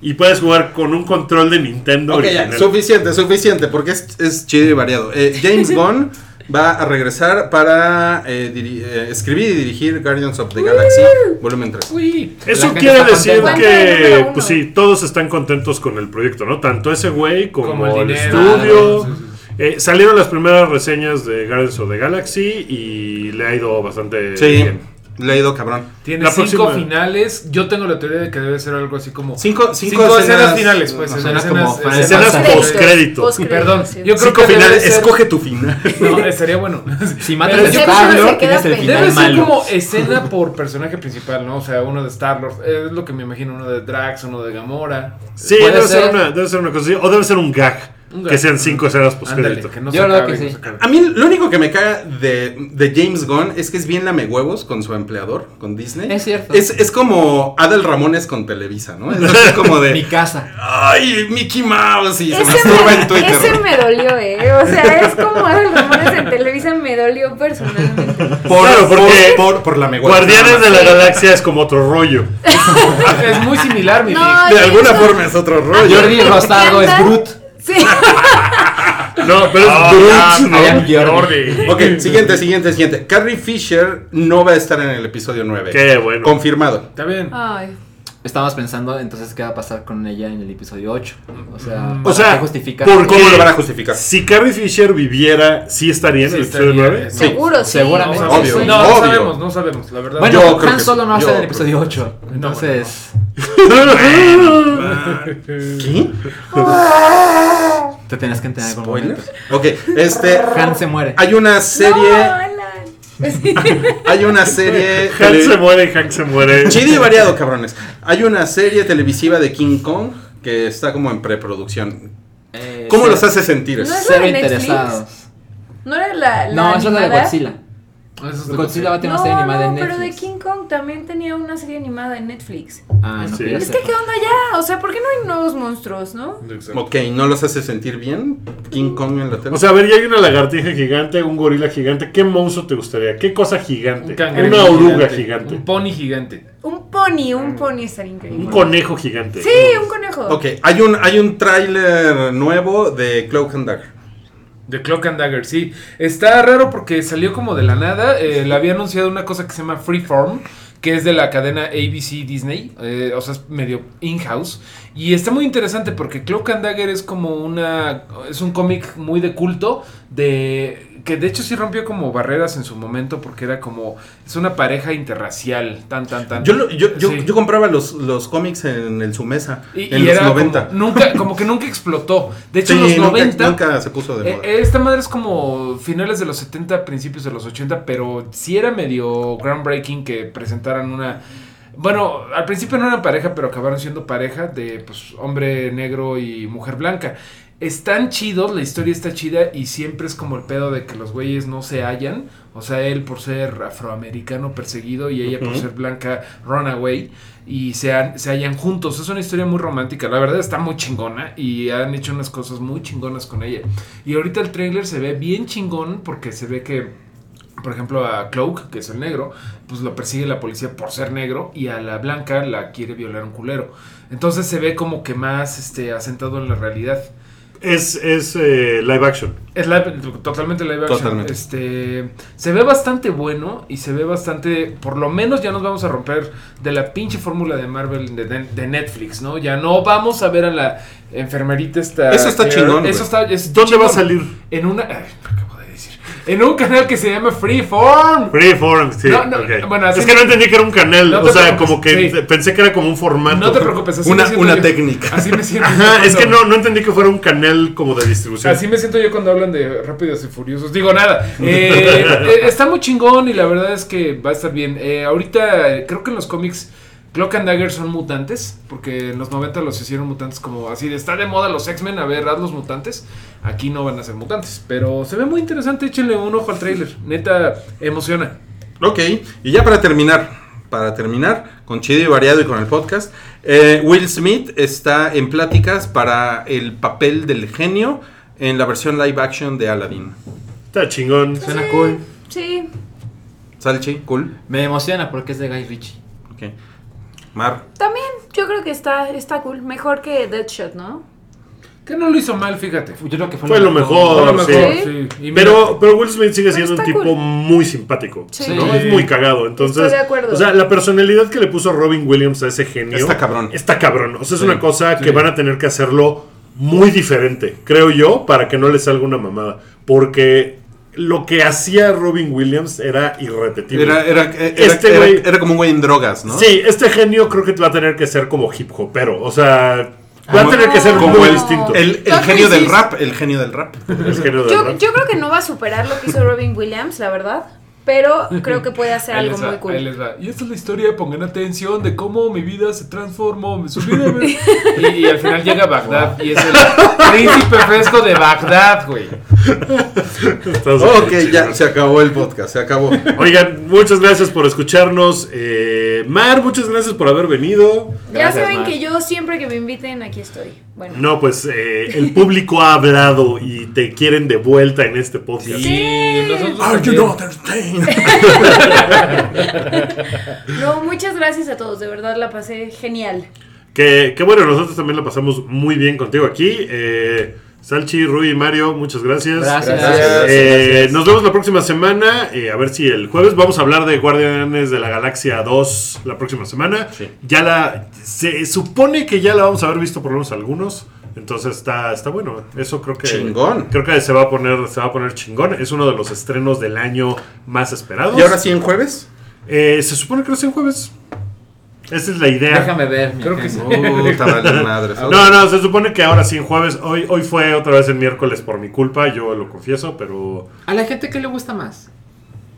y puedes jugar con un control de Nintendo ok, ya, original. suficiente, suficiente, porque es, es chido y variado. Eh, James Gunn va a regresar para eh, eh, escribir y dirigir Guardians of the Galaxy Volumen 3. Uy. Eso quiere decir contenta. Que, pues sí, todos están contentos con el proyecto, ¿no? Tanto ese güey como, Como el el, dinero. estudio. Eh, salieron las primeras reseñas de Guardians of the Galaxy y le ha ido bastante Sí, bien. Le ha ido cabrón. Tiene La cinco próxima- finales. Yo tengo la teoría de que debe ser algo así como. Cinco, cinco, Cinco escenas finales, pues, escenas- como Escenas post-crédito. Post-créditos, Perdón, sí. yo creo Cinco que finales, ser- escoge tu final. No, estaría bueno. Si matas a Star-Lord, tienes el final Debe ser malo. como escena por personaje principal, ¿no? O sea, uno de Star-Lord. Es lo que me imagino, uno de Drax, uno de Gamora. Sí, debe ser, ser. una, debe ser una cosa así. O debe ser un gag. Que sean cinco escenas post crédito. no Yo se creo que sí. se. A mí lo único que me caga de, de James Gunn es que es bien lame huevos con su empleador, con Disney. Es cierto. Es, es como Adel Ramones con Televisa, ¿no? Es así como Mi de, casa. ay, Mickey Mouse y se Ese masturba me, en Twitter. ese me dolió, eh. O sea, es como Adal Ramones en Televisa me dolió personalmente. Por, Claro, porque por, por, por la Guardianes de la Galaxia es como otro rollo. Es muy similar, mi No. De alguna forma es otro rollo. Jordi Rosado es Groot. Sí. No, pero es am ¿no? Jordi. Ok, siguiente, siguiente, siguiente. Carrie Fisher no va a estar en el episodio 9. Qué bueno. Confirmado. Está bien. Ay. Estamos pensando entonces qué va a pasar con ella en el episodio 8. O sea, Mm. O ¿para sea, qué justificar? ¿por ¿Cómo lo van a justificar? Si Carrie Fisher viviera, ¿sí estaría en Sí el episodio estaría, 9? sí. Seguro, sí. seguramente. No, Obvio, no, obvio. no sabemos, no sabemos, la verdad. Bueno, Yo Han Solo no va a estar en el episodio 8. Entonces, ¿Qué? te tenías que entender en algún momento. Ok, este. Han se muere. Hay una No, serie. Hay una serie. Hank tele- se muere Hank se muere. Chido y variado, cabrones. Hay una serie televisiva de King Kong que está como en preproducción. Eh, ¿Cómo sí. los hace sentir? No es- interesados. ¿No era la, la No, es animada? Eso es de Godzilla va a tener No, una serie animada no, en pero de Netflix. King Kong también tenía una serie animada en Netflix. Ah, no Sí. quería Es que. ¿qué onda ya? O sea, ¿por qué no hay nuevos monstruos, no? Exacto. Ok, ¿no los hace sentir bien? King Kong en la tele. O sea, a ver, ya hay una lagartija gigante, un gorila gigante. ¿Qué monstruo te gustaría? ¿Qué cosa gigante? Un Una oruga gigante. Un pony gigante. Un pony, un pony estaría increíble. Un conejo gigante. Sí, un conejo. ok, hay un, hay un tráiler nuevo de Cloak and Dagger. The Clock and Dagger, sí. Está raro porque salió como de la nada. Eh, le había anunciado una cosa que se llama Freeform, que es de la cadena ABC Disney. eh, o sea, es medio in-house. Y está muy interesante porque Cloak and Dagger es como una. Es un cómic muy de culto. De. Que de hecho sí rompió como barreras en su momento porque era como. Es una pareja interracial. Tan, tan, tan. Yo, yo, yo, Sí. yo compraba los, los cómics en el Sumesa Y, en y los era 90. Como, nunca, como que nunca explotó. De hecho, Sí, en los nunca- 90. nunca, se puso de Eh, moda. Esta madre es como finales de los 70, principios de los 80, pero sí era medio groundbreaking que presentaran una... Bueno, al principio no eran pareja, pero acabaron siendo pareja de pues, hombre negro y mujer blanca. Están chidos, la historia está chida y siempre es como el pedo de que los güeyes no se hallan. O sea, él por ser afroamericano perseguido y ella por ser blanca runaway. Y se, han- se hallan juntos. Es una historia muy romántica. La verdad está muy chingona y han hecho unas cosas muy chingonas con ella. Y ahorita el trailer se ve bien chingón porque se ve que por ejemplo, a Cloak, que es el negro, pues lo persigue la policía por ser negro y a la blanca la quiere violar un culero. Entonces se ve como que más este, asentado en la realidad. Es, es eh, live action. Es live- totalmente live action. Totalmente. Este, se ve bastante bueno y se ve bastante, por lo menos ya nos vamos a romper de la pinche fórmula de Marvel de, de- de Netflix, ¿no? Ya no vamos a ver a la enfermerita esta. Eso está que- chingón, Eso está. es ¿Dónde va a salir? En una. ay, En un canal que se llama Freeform. Freeform, sí. No, no, bueno, así es que no entendí que era un canal. No o sea, preocupes, como que sí. pensé que era como un formato. No te preocupes, así Una- me siento una yo. técnica. Así me siento. Ajá, yo es que no, no entendí que fuera un canal como de distribución. Así me siento yo cuando hablan de Rápidos y Furiosos. Digo, nada. eh, eh, está muy chingón y la verdad es que va a estar bien. Eh, ahorita eh, creo que en los cómics Cloak and Dagger son mutantes. Porque en los 90 los hicieron mutantes como así de está de moda los X-Men. A ver, haz los mutantes. Aquí no van a ser mutantes. Pero se ve muy interesante. Échenle un ojo al trailer. Neta, emociona. Ok, y ya para terminar, para terminar, con chido y variado y con el podcast, eh, Will Smith está en pláticas para el papel del genio en la versión live action de Aladdin. Está chingón. Suena cool. Sí. Salchi, cool. Me emociona porque es de Guy Ritchie. Ok. Mar, También yo creo que está, está cool. Mejor que Deadshot, ¿no? Que no lo hizo mal, fíjate. Yo creo que fue, Fue lo mejor. Fue lo sí. mejor, Sí. Pero, pero Will Smith sigue siendo un tipo cool. muy simpático. Sí. ¿no? Sí. Es muy cagado. Entonces, Estoy de acuerdo. o sea, la personalidad que le puso Robin Williams a ese genio. Está cabrón. Está cabrón. O sea, es Sí, una cosa sí. que van a tener que hacerlo muy diferente, creo yo, para que no le salga una mamada. Porque lo que hacía Robin Williams era irrepetible. era, era, era- Este era- güey- era como un güey en drogas, ¿no? Sí, este genio creo que va a tener que ser como hip hopero. O sea, va a tener que ser como muy el- distinto. El, genio del rap, el genio del rap. El genio del Yo, rap. yo creo que no va a superar lo que hizo Robin Williams, la verdad. Pero creo que puede hacer algo va, muy cool. ahí les va. Y esta es la historia, pongan atención, de cómo mi vida se transformó. Me subí de ver- y, y al final llega Bagdad y es el príncipe fresco de Bagdad, güey. Ok, ya, se acabó el podcast, se acabó. Oigan, muchas gracias por escucharnos. Eh, Mar, muchas gracias por haber venido. ya saben Mar. que yo siempre que me inviten aquí estoy. Bueno. No, pues eh, el público ha hablado y te quieren de vuelta en este podcast. Nosotros Are you not? No, muchas gracias a todos, de verdad la pasé genial. Que, que bueno, nosotros también la pasamos muy bien contigo aquí. Eh, Salchi, Rui, Mario, muchas gracias. Gracias. Gracias. Eh, nos vemos la próxima semana. eh, a ver si el jueves vamos a hablar de Guardianes de la Galaxia 2 la próxima semana. Sí. Ya la. Se supone que ya la vamos a haber visto por lo menos algunos. Entonces está, está bueno. Eso creo que. Chingón. Creo que se va a poner, se va a poner chingón. Es uno de los estrenos del año más esperados. ¿Y ahora sí en jueves? Eh, se supone que lo hacen jueves. Esa es la idea. Déjame ver. mi Creo que madre. No, no, se supone que ahora sí en jueves. Hoy, hoy fue otra vez el miércoles por mi culpa, yo lo confieso, pero A la gente que le gusta más.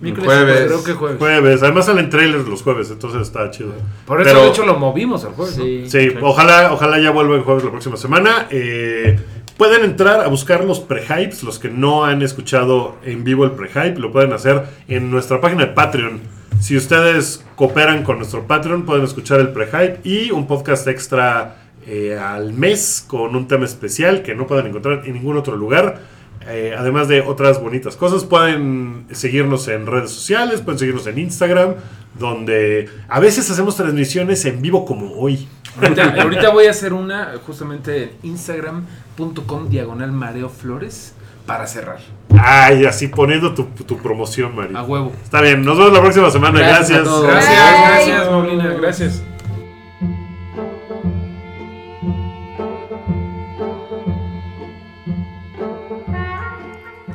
Miércoles Jueves. Creo que jueves. jueves. Además salen trailers los jueves, entonces está chido. Por eso, Pero- de hecho, lo movimos al jueves. ¿no? Sí. Sí, ojalá, ojalá ya vuelva el jueves la próxima semana. Eh, pueden entrar a buscar los pre-hypes, los que no han escuchado en vivo el pre-hype, lo pueden hacer en nuestra página de Patreon. Si ustedes cooperan con nuestro Patreon, pueden escuchar el pre-hype y un podcast extra eh, al mes con un tema especial que no pueden encontrar en ningún otro lugar. Eh, además de otras bonitas cosas, pueden seguirnos en redes sociales, pueden seguirnos en Instagram, donde a veces hacemos transmisiones en vivo como hoy. Ahorita, ahorita voy a hacer una justamente en instagram.com diagonal mareo flores para cerrar. Ay, así poniendo tu, tu promoción, Mario. A huevo. Está bien, nos vemos la próxima semana. Gracias a Gracias. todos. Gracias, gracias, Paulina, gracias.